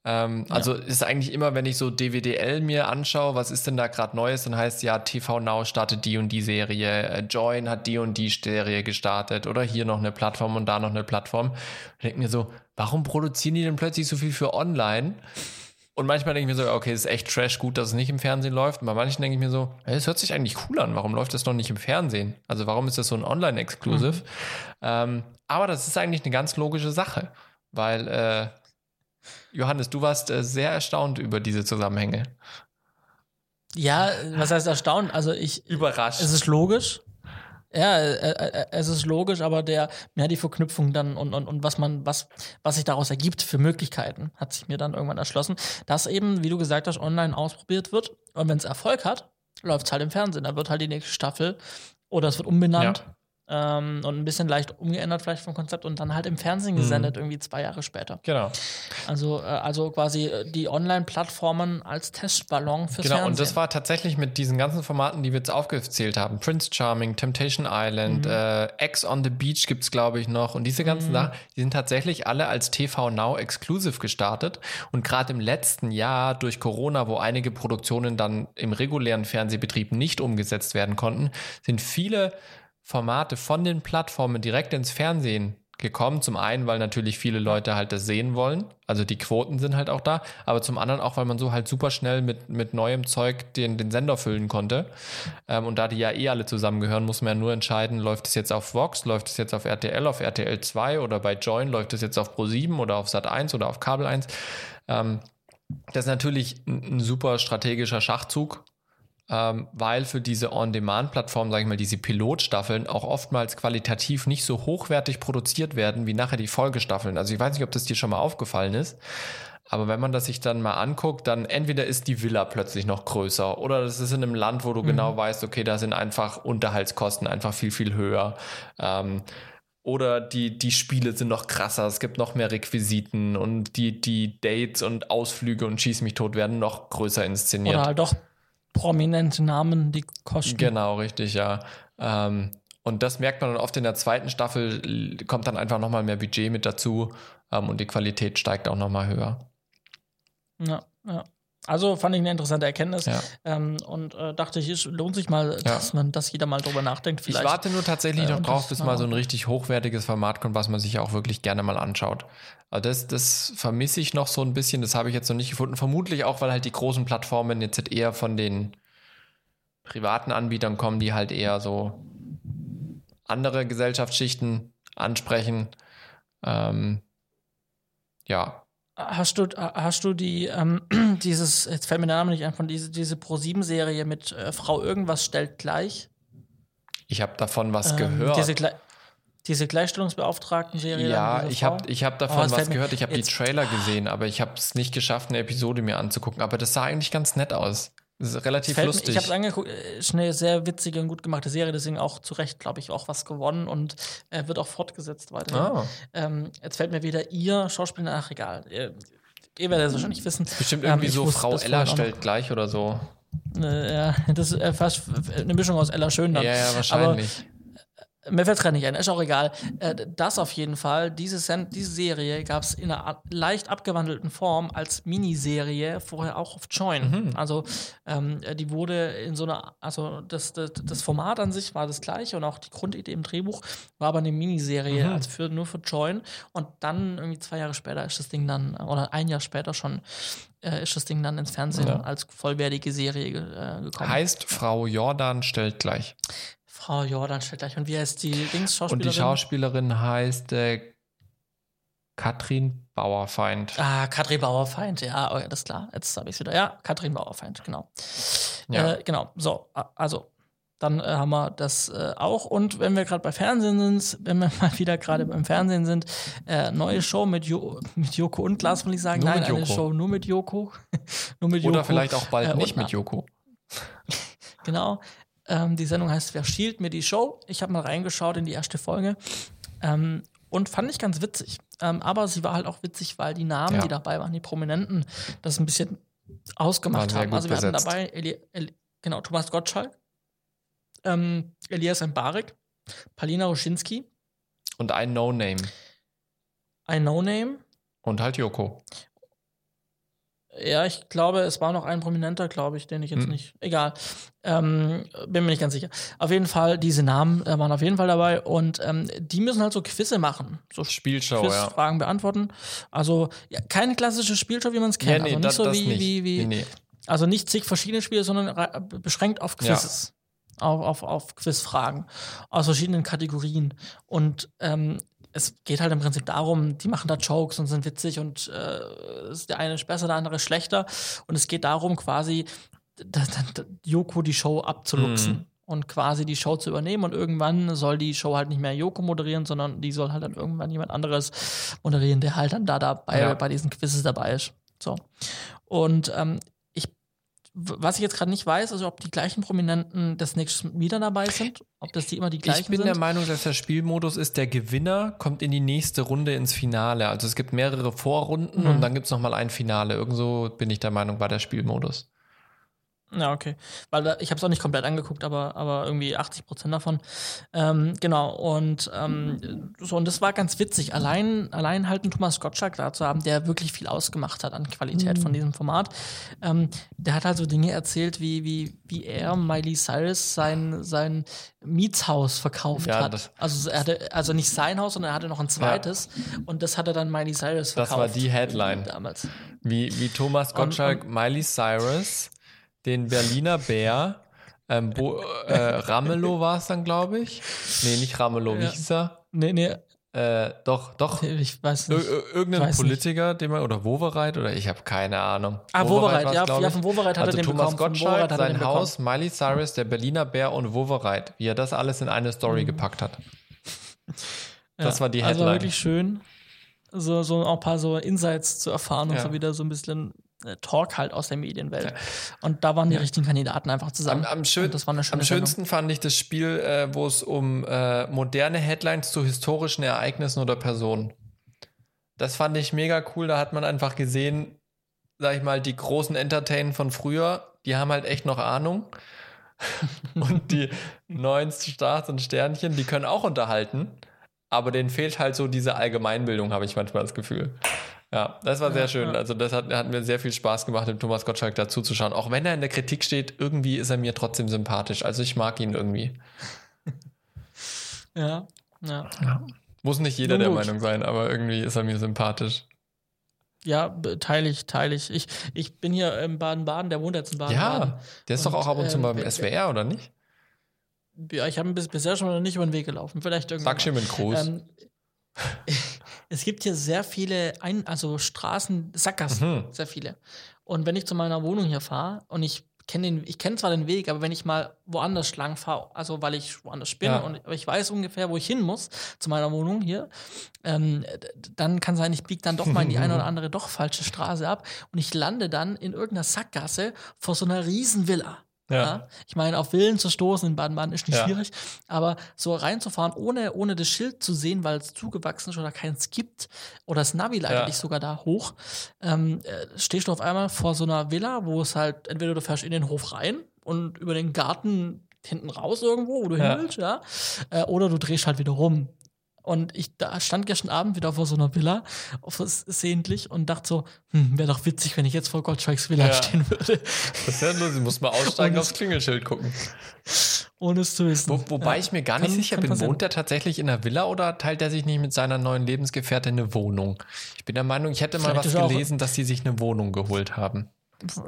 Ähm, ja. Also ist eigentlich immer, wenn ich so DWDL mir anschaue, was ist denn da gerade Neues, dann heißt ja, TV Now startet die und die Serie, äh, Join hat die und die Serie gestartet oder hier noch eine Plattform und da noch eine Plattform. Ich denke mir so, warum produzieren die denn plötzlich so viel für online? Und manchmal denke ich mir so, okay, ist echt Trash, gut, dass es nicht im Fernsehen läuft. Und bei manchen denke ich mir so, es hört sich eigentlich cool an. Warum läuft das noch nicht im Fernsehen? Also warum ist das so ein Online-Exclusive? Mhm. Ähm, aber das ist eigentlich eine ganz logische Sache, weil äh, Johannes, du warst äh, sehr erstaunt über diese Zusammenhänge. Ja, was heißt erstaunt? Also ich überrascht. Es ist logisch. Ja, äh, äh, äh, es ist logisch, aber der, ja, die Verknüpfung dann und, und, und was man, was, was sich daraus ergibt für Möglichkeiten, hat sich mir dann irgendwann erschlossen, dass eben, wie du gesagt hast, online ausprobiert wird. Und wenn es Erfolg hat, läuft es halt im Fernsehen. Da wird halt die nächste Staffel oder es wird umbenannt. Ja ähm, und ein bisschen leicht umgeändert vielleicht vom Konzept und dann halt im Fernsehen gesendet, mhm. irgendwie zwei Jahre später. Genau. Also, äh, also quasi äh, die Online-Plattformen als Testballon fürs genau, Fernsehen. Genau, und das war tatsächlich mit diesen ganzen Formaten, die wir jetzt aufgezählt haben. Prince Charming, Temptation Island, mhm. äh, X on the Beach gibt es, glaube ich, noch. Und diese ganzen mhm. Sachen, die sind tatsächlich alle als TV Now Exclusive gestartet. Und gerade im letzten Jahr durch Corona, wo einige Produktionen dann im regulären Fernsehbetrieb nicht umgesetzt werden konnten, sind viele Formate von den Plattformen direkt ins Fernsehen gekommen. Zum einen, weil natürlich viele Leute halt das sehen wollen. Also die Quoten sind halt auch da. Aber zum anderen auch, weil man so halt super schnell mit, mit neuem Zeug den, den Sender füllen konnte. Ähm, und da die ja eh alle zusammengehören, muss man ja nur entscheiden, läuft es jetzt auf Vox, läuft es jetzt auf RTL, auf RTL 2 oder bei Join, läuft es jetzt auf Pro7 oder auf Sat 1 oder auf Kabel 1. Ähm, das ist natürlich ein, ein super strategischer Schachzug, ähm, weil für diese On-Demand-Plattform, sage ich mal, diese Pilotstaffeln auch oftmals qualitativ nicht so hochwertig produziert werden wie nachher die Folgestaffeln. Also ich weiß nicht, ob das dir schon mal aufgefallen ist. Aber wenn man das sich dann mal anguckt, dann entweder ist die Villa plötzlich noch größer oder das ist in einem Land, wo du mhm. genau weißt, okay, da sind einfach Unterhaltskosten einfach viel, viel höher. Ähm, oder die, die Spiele sind noch krasser, es gibt noch mehr Requisiten und die, die Dates und Ausflüge und Schieß mich tot werden noch größer inszeniert. Oder halt doch prominente Namen, die kosten. Genau, richtig, ja. Ähm, und das merkt man dann oft in der zweiten Staffel, kommt dann einfach nochmal mehr Budget mit dazu ähm, und die Qualität steigt auch nochmal höher. Ja, ja. Also fand ich eine interessante Erkenntnis ja. ähm, und äh, dachte ich, es lohnt sich mal, ja. dass man, dass jeder mal drüber nachdenkt. Vielleicht. Ich warte nur tatsächlich äh, noch drauf, bis mal so ein richtig hochwertiges Format kommt, was man sich auch wirklich gerne mal anschaut. Also das, das vermisse ich noch so ein bisschen, das habe ich jetzt noch nicht gefunden. Vermutlich auch, weil halt die großen Plattformen jetzt halt eher von den privaten Anbietern kommen, die halt eher so andere Gesellschaftsschichten ansprechen. Ähm, ja. Hast du, hast du die, ähm, dieses, jetzt fällt mir der Name nicht ein, von diese, diese Pro-7-Serie mit äh, Frau Irgendwas stellt gleich? Ich habe davon was Ähm, gehört. Diese, Gle diese Gleichstellungsbeauftragten-Serie. ja, ich habe ich hab Oh, davon es was gehört. Ich habe die Trailer gesehen, aber ich habe es nicht geschafft, eine Episode mir anzugucken. Aber das sah eigentlich ganz nett aus. Das ist relativ Fällt lustig. Ich habe es angeguckt, äh, ist eine sehr witzige und gut gemachte Serie, deswegen auch zu Recht, glaube ich, auch was gewonnen und äh, wird auch fortgesetzt weiter. ah, Ähm, jetzt fällt mir wieder ihr Schauspieler nach, egal. Ihr, ihr werdet es wahrscheinlich wissen. bestimmt Ähm, irgendwie ich so Frau Ella stellt gleich oder so. Äh, ja, das ist äh, fast eine Mischung aus Ella Schön dann. Ja, ja, wahrscheinlich. Mir fällt es gerade nicht ein, ist auch egal. Äh, das auf jeden Fall, diese, Sen diese Serie gab es in einer leicht abgewandelten Form als Miniserie vorher auch auf Join. Also ähm, die wurde in so einer, also das, das, das Format an sich war das gleiche und auch die Grundidee im Drehbuch war aber eine Miniserie, Mhm. also für, nur für Join. Und dann irgendwie zwei Jahre später ist das Ding dann, oder ein Jahr später schon, äh, ist das Ding dann ins Fernsehen Ja. als vollwertige Serie äh, gekommen. Heißt Frau Jordan stellt gleich. Frau Jordan stellt gleich. Und wie heißt die Und Dings-Schauspielerin? die Schauspielerin heißt äh, Katrin Bauerfeind. Ah, Katrin Bauerfeind, ja, oh, das ist klar. Jetzt habe ich es wieder. Ja, Katrin Bauerfeind, genau. Ja. Äh, genau, so, also, dann äh, haben wir das äh, auch. Und wenn wir gerade bei Fernsehen sind, wenn wir mal wieder gerade beim Fernsehen sind, äh, neue Show mit, jo mit Joko und Lars, will ich sagen. Nur Nein, mit eine. Show nur mit Joko. nur mit Oder Joko. vielleicht auch bald Äh, nicht und- mit Joko. Genau. Ähm, die Sendung heißt Wer stiehlt mir die Show? Ich habe mal reingeschaut in die erste Folge ähm, und fand ich ganz witzig. Ähm, aber sie war halt auch witzig, weil die Namen, Ja. die dabei waren, die Prominenten, das ein bisschen ausgemacht haben. Also wir hatten besetzt. dabei Eli Eli genau, Thomas Gottschalk, ähm, Elias Mbarek, Palina Roschinski, Und ein No-Name. ein No-Name. Und halt Joko. Ja, ich glaube, es war noch ein Prominenter, glaube ich, den ich jetzt Hm. nicht. Egal. Ähm, bin mir nicht ganz sicher. Auf jeden Fall, diese Namen äh, waren auf jeden Fall dabei und ähm, die müssen halt so Quizze machen. So Spielshow, ja. Quizfragen beantworten. Also ja, keine klassische Spielshow, wie man es kennt. also nicht das, so das wie, nicht. wie, wie Nee, nee. also nicht zig verschiedene Spiele, sondern beschränkt auf Ja. Quizzes. Auf, auf, auf Quizfragen aus verschiedenen Kategorien. Und ähm, es geht halt im Prinzip darum, die machen da Jokes und sind witzig und äh, ist der eine ist besser, der andere ist schlechter. Und es geht darum, quasi da, da, da, Joko die Show abzuluxen. Mhm. Und quasi die Show zu übernehmen und irgendwann soll die Show halt nicht mehr Joko moderieren, sondern die soll halt dann irgendwann jemand anderes moderieren, der halt dann da dabei Ja. bei diesen Quizzes dabei ist. So. Und ähm, was ich jetzt gerade nicht weiß, also ob die gleichen Prominenten das nächste Mal wieder dabei sind, ob das die immer die gleichen Ich bin sind. der Meinung, dass der Spielmodus ist, der Gewinner kommt in die nächste Runde ins Finale. Also es gibt mehrere Vorrunden Mhm. und dann gibt es nochmal ein Finale. Irgendso bin ich der Meinung, war der Spielmodus. Ja, okay. Weil da, ich habe es auch nicht komplett angeguckt, aber, aber irgendwie 80 Prozent davon. Ähm, genau, und ähm, so, und das war ganz witzig. Allein, allein halt einen Thomas Gottschalk da zu haben, der wirklich viel ausgemacht hat an Qualität von diesem Format. Ähm, der hat halt so Dinge erzählt, wie, wie, wie er Miley Cyrus sein, sein Mietshaus verkauft Ja, hat. das- Also er hatte, also nicht sein Haus, sondern er hatte noch ein zweites. Und das hat er dann Miley Cyrus Das verkauft. war die Headline. Damals. Wie, wie Thomas Und- Gottschalk, Miley Cyrus, den Berliner Bär, ähm, Bo, äh, Ramelow war es dann, glaube ich. Nee, nicht Ramelow, wie Ja. hieß er? Nee, nee, Äh, doch, doch. ich weiß nicht. ir- irgendein Weiß nicht. Politiker, den man, oder Wowereit, oder ich habe keine Ahnung. Ah, Wowereit, war's, ja, ja, von Wowereit hat also er den Thomas bekommen. Gottschalk, sein Haus, Miley Cyrus, der Berliner Bär und Wowereit, wie er das alles in eine Story gepackt hat. Das war die Also Headline. wirklich schön, so, so auch ein paar so Insights zu erfahren und Ja. so wieder so ein bisschen Talk halt aus der Medienwelt. Und da waren die richtigen Kandidaten einfach zusammen. Am, am, schön, am schönsten fand ich das Spiel, äh, wo es um äh, moderne Headlines zu historischen Ereignissen oder Personen. Das fand ich mega cool. Da hat man einfach gesehen, sag ich mal, die großen Entertainen von früher, die haben halt echt noch Ahnung. und die neuen Stars und Sternchen, die können auch unterhalten. Aber denen fehlt halt so diese Allgemeinbildung, habe ich manchmal das Gefühl. Ja, das war sehr schön. Also das hat, hat mir sehr viel Spaß gemacht, dem Thomas Gottschalk dazu zu schauen. Auch wenn er in der Kritik steht, irgendwie ist er mir trotzdem sympathisch. Also ich mag ihn irgendwie. Ja, ja. Muss nicht jeder der. Meinung sein, aber irgendwie ist er mir sympathisch. Ja, teile ich, teile ich. ich. Ich bin hier im Baden-Baden, der wohnt jetzt in Baden-Baden. Ja, der ist doch Und, auch ab und zu ähm, mal im SWR, oder nicht? Ja, ich habe ihn bis, bisher schon noch nicht über den Weg gelaufen. Vielleicht irgendwann. Sag schon mit Gruß. Ähm, es gibt hier sehr viele, Ein also Straßen, Sackgassen, Mhm. sehr viele. Und wenn ich zu meiner Wohnung hier fahre und ich kenne den, ich kenne zwar den Weg, aber wenn ich mal woanders lang fahre, also weil ich woanders bin Ja. und aber ich weiß ungefähr, wo ich hin muss zu meiner Wohnung hier, ähm, dann kann sein, ich biege dann doch mal in die eine oder andere doch falsche Straße ab und ich lande dann in irgendeiner Sackgasse vor so einer riesen Villa. Ja. Ich meine, auf Villen zu stoßen in Baden-Baden ist nicht Ja. schwierig, aber so reinzufahren, ohne, ohne das Schild zu sehen, weil es zugewachsen ist oder keins gibt, oder das Navi leitet Ja. dich sogar da hoch, ähm, äh, stehst du auf einmal vor so einer Villa, wo es halt, entweder du fährst in den Hof rein und über den Garten hinten raus irgendwo, wo du Ja. hin willst, ja, äh, oder du drehst halt wieder rum. Und ich da stand gestern Abend wieder vor so einer Villa, versehentlich, und dachte so, hm, wäre doch witzig, wenn ich jetzt vor Goldstrikes Villa Ja. stehen würde, Das ist ja lustig. Muss mal aussteigen, Und- aufs Klingelschild gucken. ohne es zu wissen. Wo, wobei Ja. ich mir gar nicht Kann- sicher kann bin, passieren. wohnt er tatsächlich in einer Villa oder teilt er sich nicht mit seiner neuen Lebensgefährtin eine Wohnung? Ich bin der Meinung, ich hätte mal Vielleicht was er auch- gelesen, dass sie sich eine Wohnung geholt haben.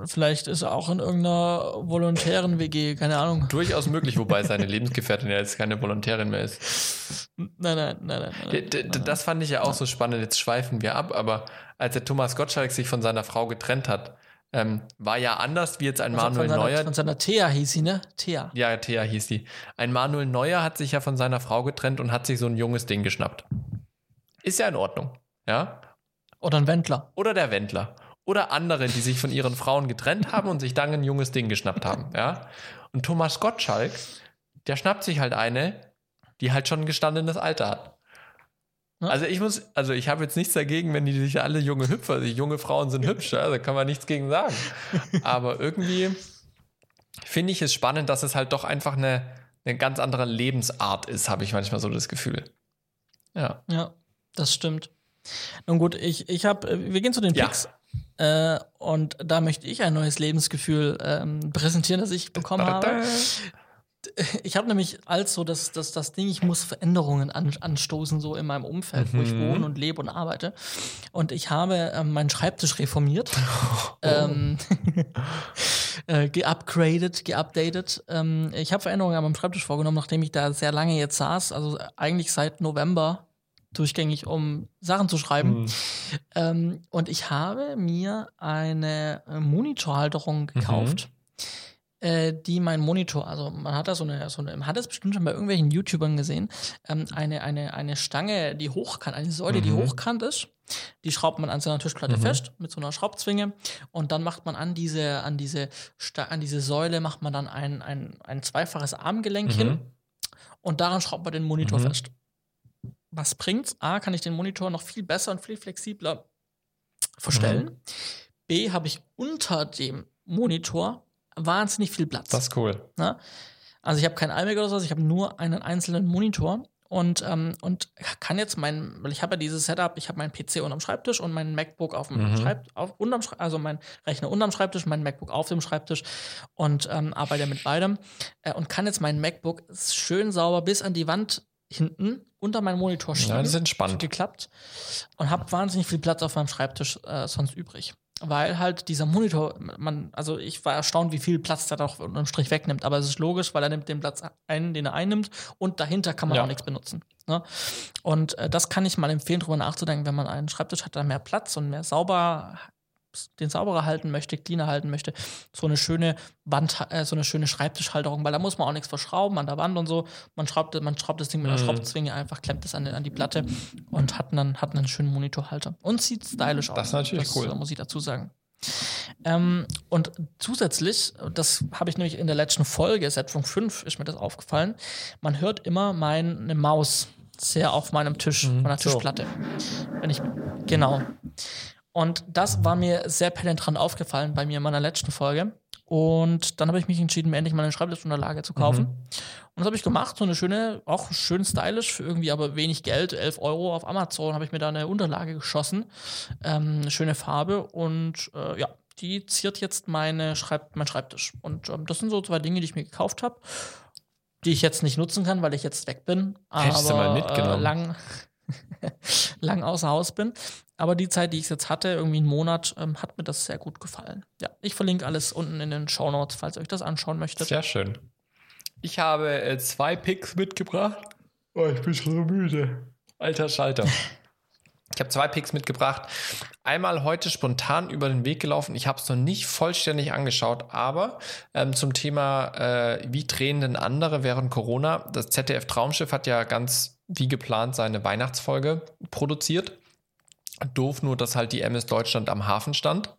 Vielleicht ist er auch in irgendeiner volontären WG, keine Ahnung. Durchaus möglich, wobei seine Lebensgefährtin ja jetzt keine Volontärin mehr ist. Nein, nein, nein, nein. D nein. das fand ich ja auch so spannend. Jetzt schweifen wir ab, aber als der Thomas Gottschalk sich von seiner Frau getrennt hat, ähm, war ja anders wie jetzt ein Also Manuel von seiner, Neuer. Von seiner Thea hieß sie, ne? Thea. Ja, Thea hieß die. Ein Manuel Neuer hat sich ja von seiner Frau getrennt und hat sich so ein junges Ding geschnappt. Ist ja in Ordnung. Ja? Oder ein Wendler. Oder der Wendler. Oder andere, die sich von ihren Frauen getrennt haben und sich dann ein junges Ding geschnappt haben. Ja? Und Thomas Gottschalk, der schnappt sich halt eine, die halt schon ein gestandenes Alter hat. Also ich muss, also ich habe jetzt nichts dagegen, wenn die sich alle junge Hüpfer, die junge Frauen sind hübsch, da kann man nichts gegen sagen. Aber irgendwie finde ich es spannend, dass es halt doch einfach eine, eine ganz andere Lebensart ist, habe ich manchmal so das Gefühl. Ja. Ja, das stimmt. Nun gut, ich, ich habe, wir gehen zu den Ja. Picks. Äh, und da möchte ich ein neues Lebensgefühl ähm, präsentieren, das ich bekommen habe. Ich habe nämlich als so das, das, das Ding, ich muss Veränderungen an, anstoßen, so in meinem Umfeld, wo ich Mhm. wohne und lebe und arbeite. Und ich habe ähm, meinen Schreibtisch reformiert, ähm, äh, geupgradet, geupdatet. Ähm, ich habe Veränderungen an meinem Schreibtisch vorgenommen, nachdem ich da sehr lange jetzt saß, also eigentlich seit November durchgängig, um Sachen zu schreiben. Mhm. Ähm, und ich habe mir eine äh, Monitorhalterung gekauft, äh, die mein Monitor, also man hat da so eine, so eine man hat das bestimmt schon bei irgendwelchen YouTubern gesehen, ähm, eine, eine, eine Stange, die hochkant, eine Säule, die Mhm. hochkant ist. Die schraubt man an seiner Tischplatte Mhm. fest mit so einer Schraubzwinge und dann macht man an diese, an diese, an diese Säule macht man dann ein, ein, ein zweifaches Armgelenk hin Mhm. und daran schraubt man den Monitor Mhm. fest. Was bringt's? A, kann ich den Monitor noch viel besser und viel flexibler verstellen. Mhm. B, habe ich unter dem Monitor wahnsinnig viel Platz. Das ist cool. Ne? Also ich habe kein iMac oder so, ich habe nur einen einzelnen Monitor und, ähm, und kann jetzt mein, weil ich habe ja dieses Setup, ich habe meinen PC unterm Schreibtisch und mein MacBook auf dem Mhm. Schreibtisch, auf, unterm, also mein Rechner unterm Schreibtisch, mein MacBook auf dem Schreibtisch und ähm, arbeite mit beidem äh, und kann jetzt mein MacBook schön sauber bis an die Wand hinten unter meinen Monitor schieben. Ja, das ist entspannt. geklappt und habe wahnsinnig viel Platz auf meinem Schreibtisch äh, sonst übrig. Weil halt dieser Monitor, man, also ich war erstaunt, wie viel Platz der doch unterm Strich wegnimmt. Aber es ist logisch, weil er nimmt den Platz ein, den er einnimmt und dahinter kann man Ja. auch nichts benutzen. Ne? Und äh, das kann ich mal empfehlen, drüber nachzudenken, wenn man einen Schreibtisch hat, der mehr Platz und mehr sauber, den sauberer halten möchte, cleaner halten möchte, so eine schöne Wand, äh, so eine schöne Schreibtischhalterung, weil da muss man auch nichts verschrauben an der Wand und so. Man schraubt, man schraubt das Ding mit einer Mhm. Schraubzwinge einfach, klemmt es an, an die Platte und hat dann hat einen schönen Monitorhalter. Und sieht stylisch aus. Das ist natürlich das, cool. äh, muss ich dazu sagen. Ähm, und zusätzlich, das habe ich nämlich in der letzten Folge, Setzung 5, ist mir das aufgefallen, man hört immer meine Maus sehr auf meinem Tisch, Mhm, meiner so. Tischplatte. Wenn ich, genau. Und das war mir sehr penetrant aufgefallen bei mir in meiner letzten Folge. Und dann habe ich mich entschieden, mir endlich mal eine Schreibtischunterlage zu kaufen. Mhm. Und das habe ich gemacht, so eine schöne, auch schön stylisch, für irgendwie aber wenig Geld, 11 Euro auf Amazon, habe ich mir da eine Unterlage geschossen. Ähm, eine schöne Farbe und äh, ja, die ziert jetzt meine Schreib mein Schreibtisch. Und ähm, das sind so zwei Dinge, die ich mir gekauft habe, die ich jetzt nicht nutzen kann, weil ich jetzt weg bin. Hättest du aber mal mitgenommen. Äh, lang, lang außer Haus bin. Aber die Zeit, die ich jetzt hatte, irgendwie einen Monat, ähm, hat mir das sehr gut gefallen. Ja, ich verlinke alles unten in den Show Notes, falls ihr euch das anschauen möchtet. Sehr schön. Ich habe äh, zwei Picks mitgebracht. Oh, ich bin schon so müde. Alter Schalter. Ich habe zwei Picks mitgebracht. Einmal heute spontan über den Weg gelaufen. Ich habe es noch nicht vollständig angeschaut, aber ähm, zum Thema, äh, wie drehen denn andere während Corona? Das ZDF Traumschiff hat ja ganz wie geplant seine Weihnachtsfolge produziert. Doof nur, dass halt die MS Deutschland am Hafen stand.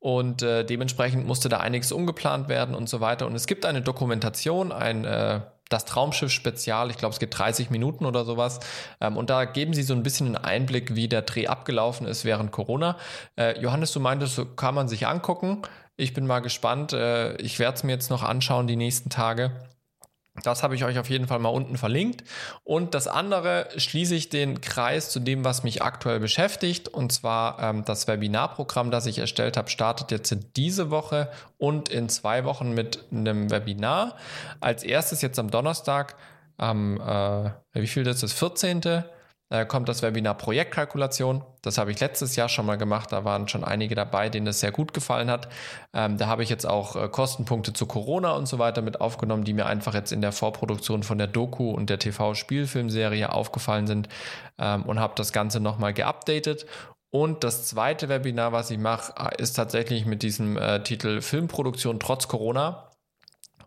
Und äh, dementsprechend musste da einiges umgeplant werden und so weiter. Und es gibt eine Dokumentation, ein äh, das Traumschiff Spezial, ich glaube, es geht 30 Minuten oder sowas. Ähm, und da geben sie so ein bisschen einen Einblick, wie der Dreh abgelaufen ist während Corona. Äh, Johannes, du meintest, kann man sich angucken. Ich bin mal gespannt. Äh, ich werde es mir jetzt noch anschauen die nächsten Tage. Das habe ich euch auf jeden Fall mal unten verlinkt. Und das andere schließe ich den Kreis zu dem, was mich aktuell beschäftigt. Und zwar ähm, das Webinarprogramm, das ich erstellt habe, startet jetzt diese Woche und in zwei Wochen mit einem Webinar. Als erstes jetzt am Donnerstag, am, äh, wie viel ist das, 14 äh, kommt das Webinar Projektkalkulation. Das habe ich letztes Jahr schon mal gemacht. Da waren schon einige dabei, denen das sehr gut gefallen hat. Ähm, da habe ich jetzt auch äh, Kostenpunkte zu Corona und so weiter mit aufgenommen, die mir einfach jetzt in der Vorproduktion von der Doku und der TV-Spielfilmserie aufgefallen sind ähm, und habe das Ganze nochmal geupdatet. Und das zweite Webinar, was ich mache, äh, ist tatsächlich mit diesem äh, Titel Filmproduktion trotz Corona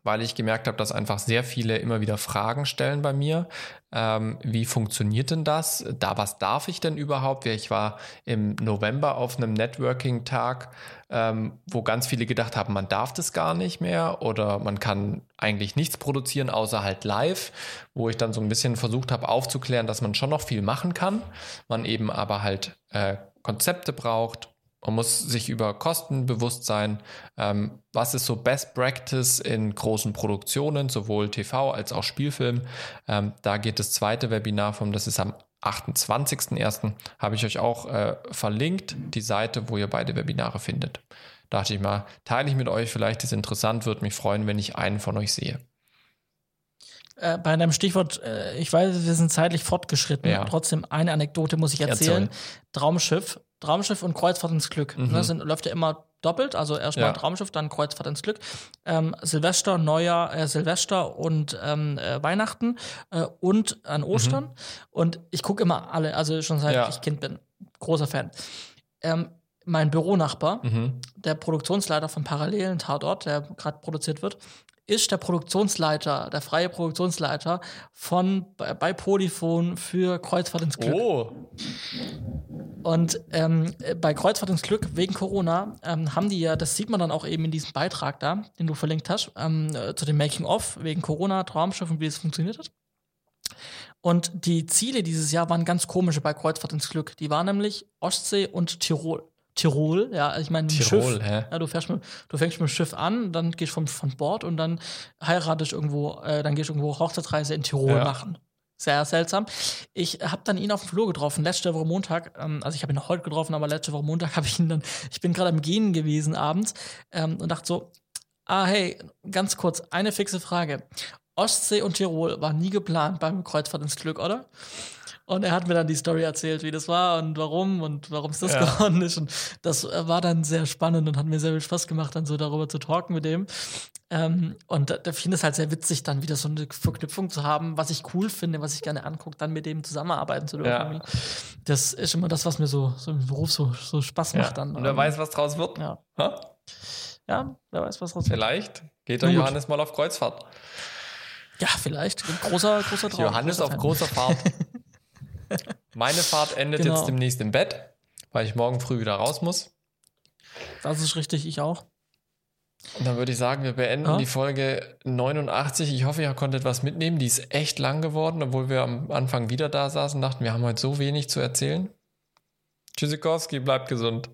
weil ich gemerkt habe, dass einfach sehr viele immer wieder Fragen stellen bei mir. Ähm, wie funktioniert denn das? Da, was darf ich denn überhaupt? Ich war im November auf einem Networking-Tag, ähm, wo ganz viele gedacht haben, man darf das gar nicht mehr oder man kann eigentlich nichts produzieren, außer halt live, wo ich dann so ein bisschen versucht habe aufzuklären, dass man schon noch viel machen kann, man eben aber halt äh, Konzepte braucht, man muss sich über Kosten bewusst sein. Ähm, was ist so Best Practice in großen Produktionen, sowohl TV als auch Spielfilm? Ähm, da geht das zweite Webinar vom, das ist am 28.01. habe ich euch auch äh, verlinkt, die Seite, wo ihr beide Webinare findet. Dachte ich mal, teile ich mit euch, vielleicht ist interessant, würde mich freuen, wenn ich einen von euch sehe. Äh, bei einem Stichwort, äh, ich weiß, wir sind zeitlich fortgeschritten, ja. trotzdem eine Anekdote muss ich erzählen. Erzähl. Traumschiff, Traumschiff und Kreuzfahrt ins Glück. Mhm. Das sind, läuft ja immer doppelt, also erstmal ja. Traumschiff, dann Kreuzfahrt ins Glück. Ähm, Silvester, Neujahr, äh, Silvester und ähm, äh, Weihnachten äh, und an Ostern. Mhm. Und ich gucke immer alle, also schon seit ja. ich Kind bin. Großer Fan. Ähm, mein Büronachbar, mhm. der Produktionsleiter von Parallelen Tatort, der gerade produziert wird, ist der Produktionsleiter, der freie Produktionsleiter von bei Polyphon für Kreuzfahrt ins Glück. Oh. Und ähm, bei Kreuzfahrt ins Glück wegen Corona ähm, haben die ja, das sieht man dann auch eben in diesem Beitrag da, den du verlinkt hast, ähm, äh, zu dem Making of wegen Corona, Traumschiff und wie es funktioniert hat. Und die Ziele dieses Jahr waren ganz komische bei Kreuzfahrt ins Glück. Die waren nämlich Ostsee und Tirol. Tirol, ja, ich meine, Tirol, Schiff, hä? Ja, du, fährst mit, du fängst mit dem Schiff an, dann gehst du vom, von Bord und dann heiratest irgendwo, äh, dann gehst du irgendwo Hochzeitsreise in Tirol ja. machen. Sehr seltsam. Ich habe dann ihn auf dem Flur getroffen, letzte Woche Montag. Ähm, also ich habe ihn noch heute getroffen, aber letzte Woche Montag habe ich ihn dann, ich bin gerade am Gehen gewesen abends ähm, und dachte so, ah hey, ganz kurz, eine fixe Frage. Ostsee und Tirol war nie geplant beim Kreuzfahrt ins Glück, oder? Und er hat mir dann die Story erzählt, wie das war und warum und warum es das ja. geworden ist. Und das war dann sehr spannend und hat mir sehr viel Spaß gemacht, dann so darüber zu talken mit dem. Ähm, und da, da finde ich es halt sehr witzig, dann wieder so eine Verknüpfung zu haben, was ich cool finde, was ich gerne angucke, dann mit dem zusammenarbeiten zu dürfen. Ja. Das ist immer das, was mir so, so im Beruf so, so Spaß macht dann. Und wer weiß, was draus wird. Ja. Ha? Ja, wer weiß, was draus wird. Vielleicht geht der Johannes mal auf Kreuzfahrt. Ja, vielleicht. Großer, großer Traum. Johannes großer auf großer Fahrt. Meine Fahrt endet genau. jetzt demnächst im Bett, weil ich morgen früh wieder raus muss. Das ist richtig, ich auch. Und dann würde ich sagen, wir beenden ja. die Folge 89. Ich hoffe, ihr konntet was mitnehmen. Die ist echt lang geworden, obwohl wir am Anfang wieder da saßen und dachten, wir haben heute so wenig zu erzählen. Tschüssikowski, bleibt gesund.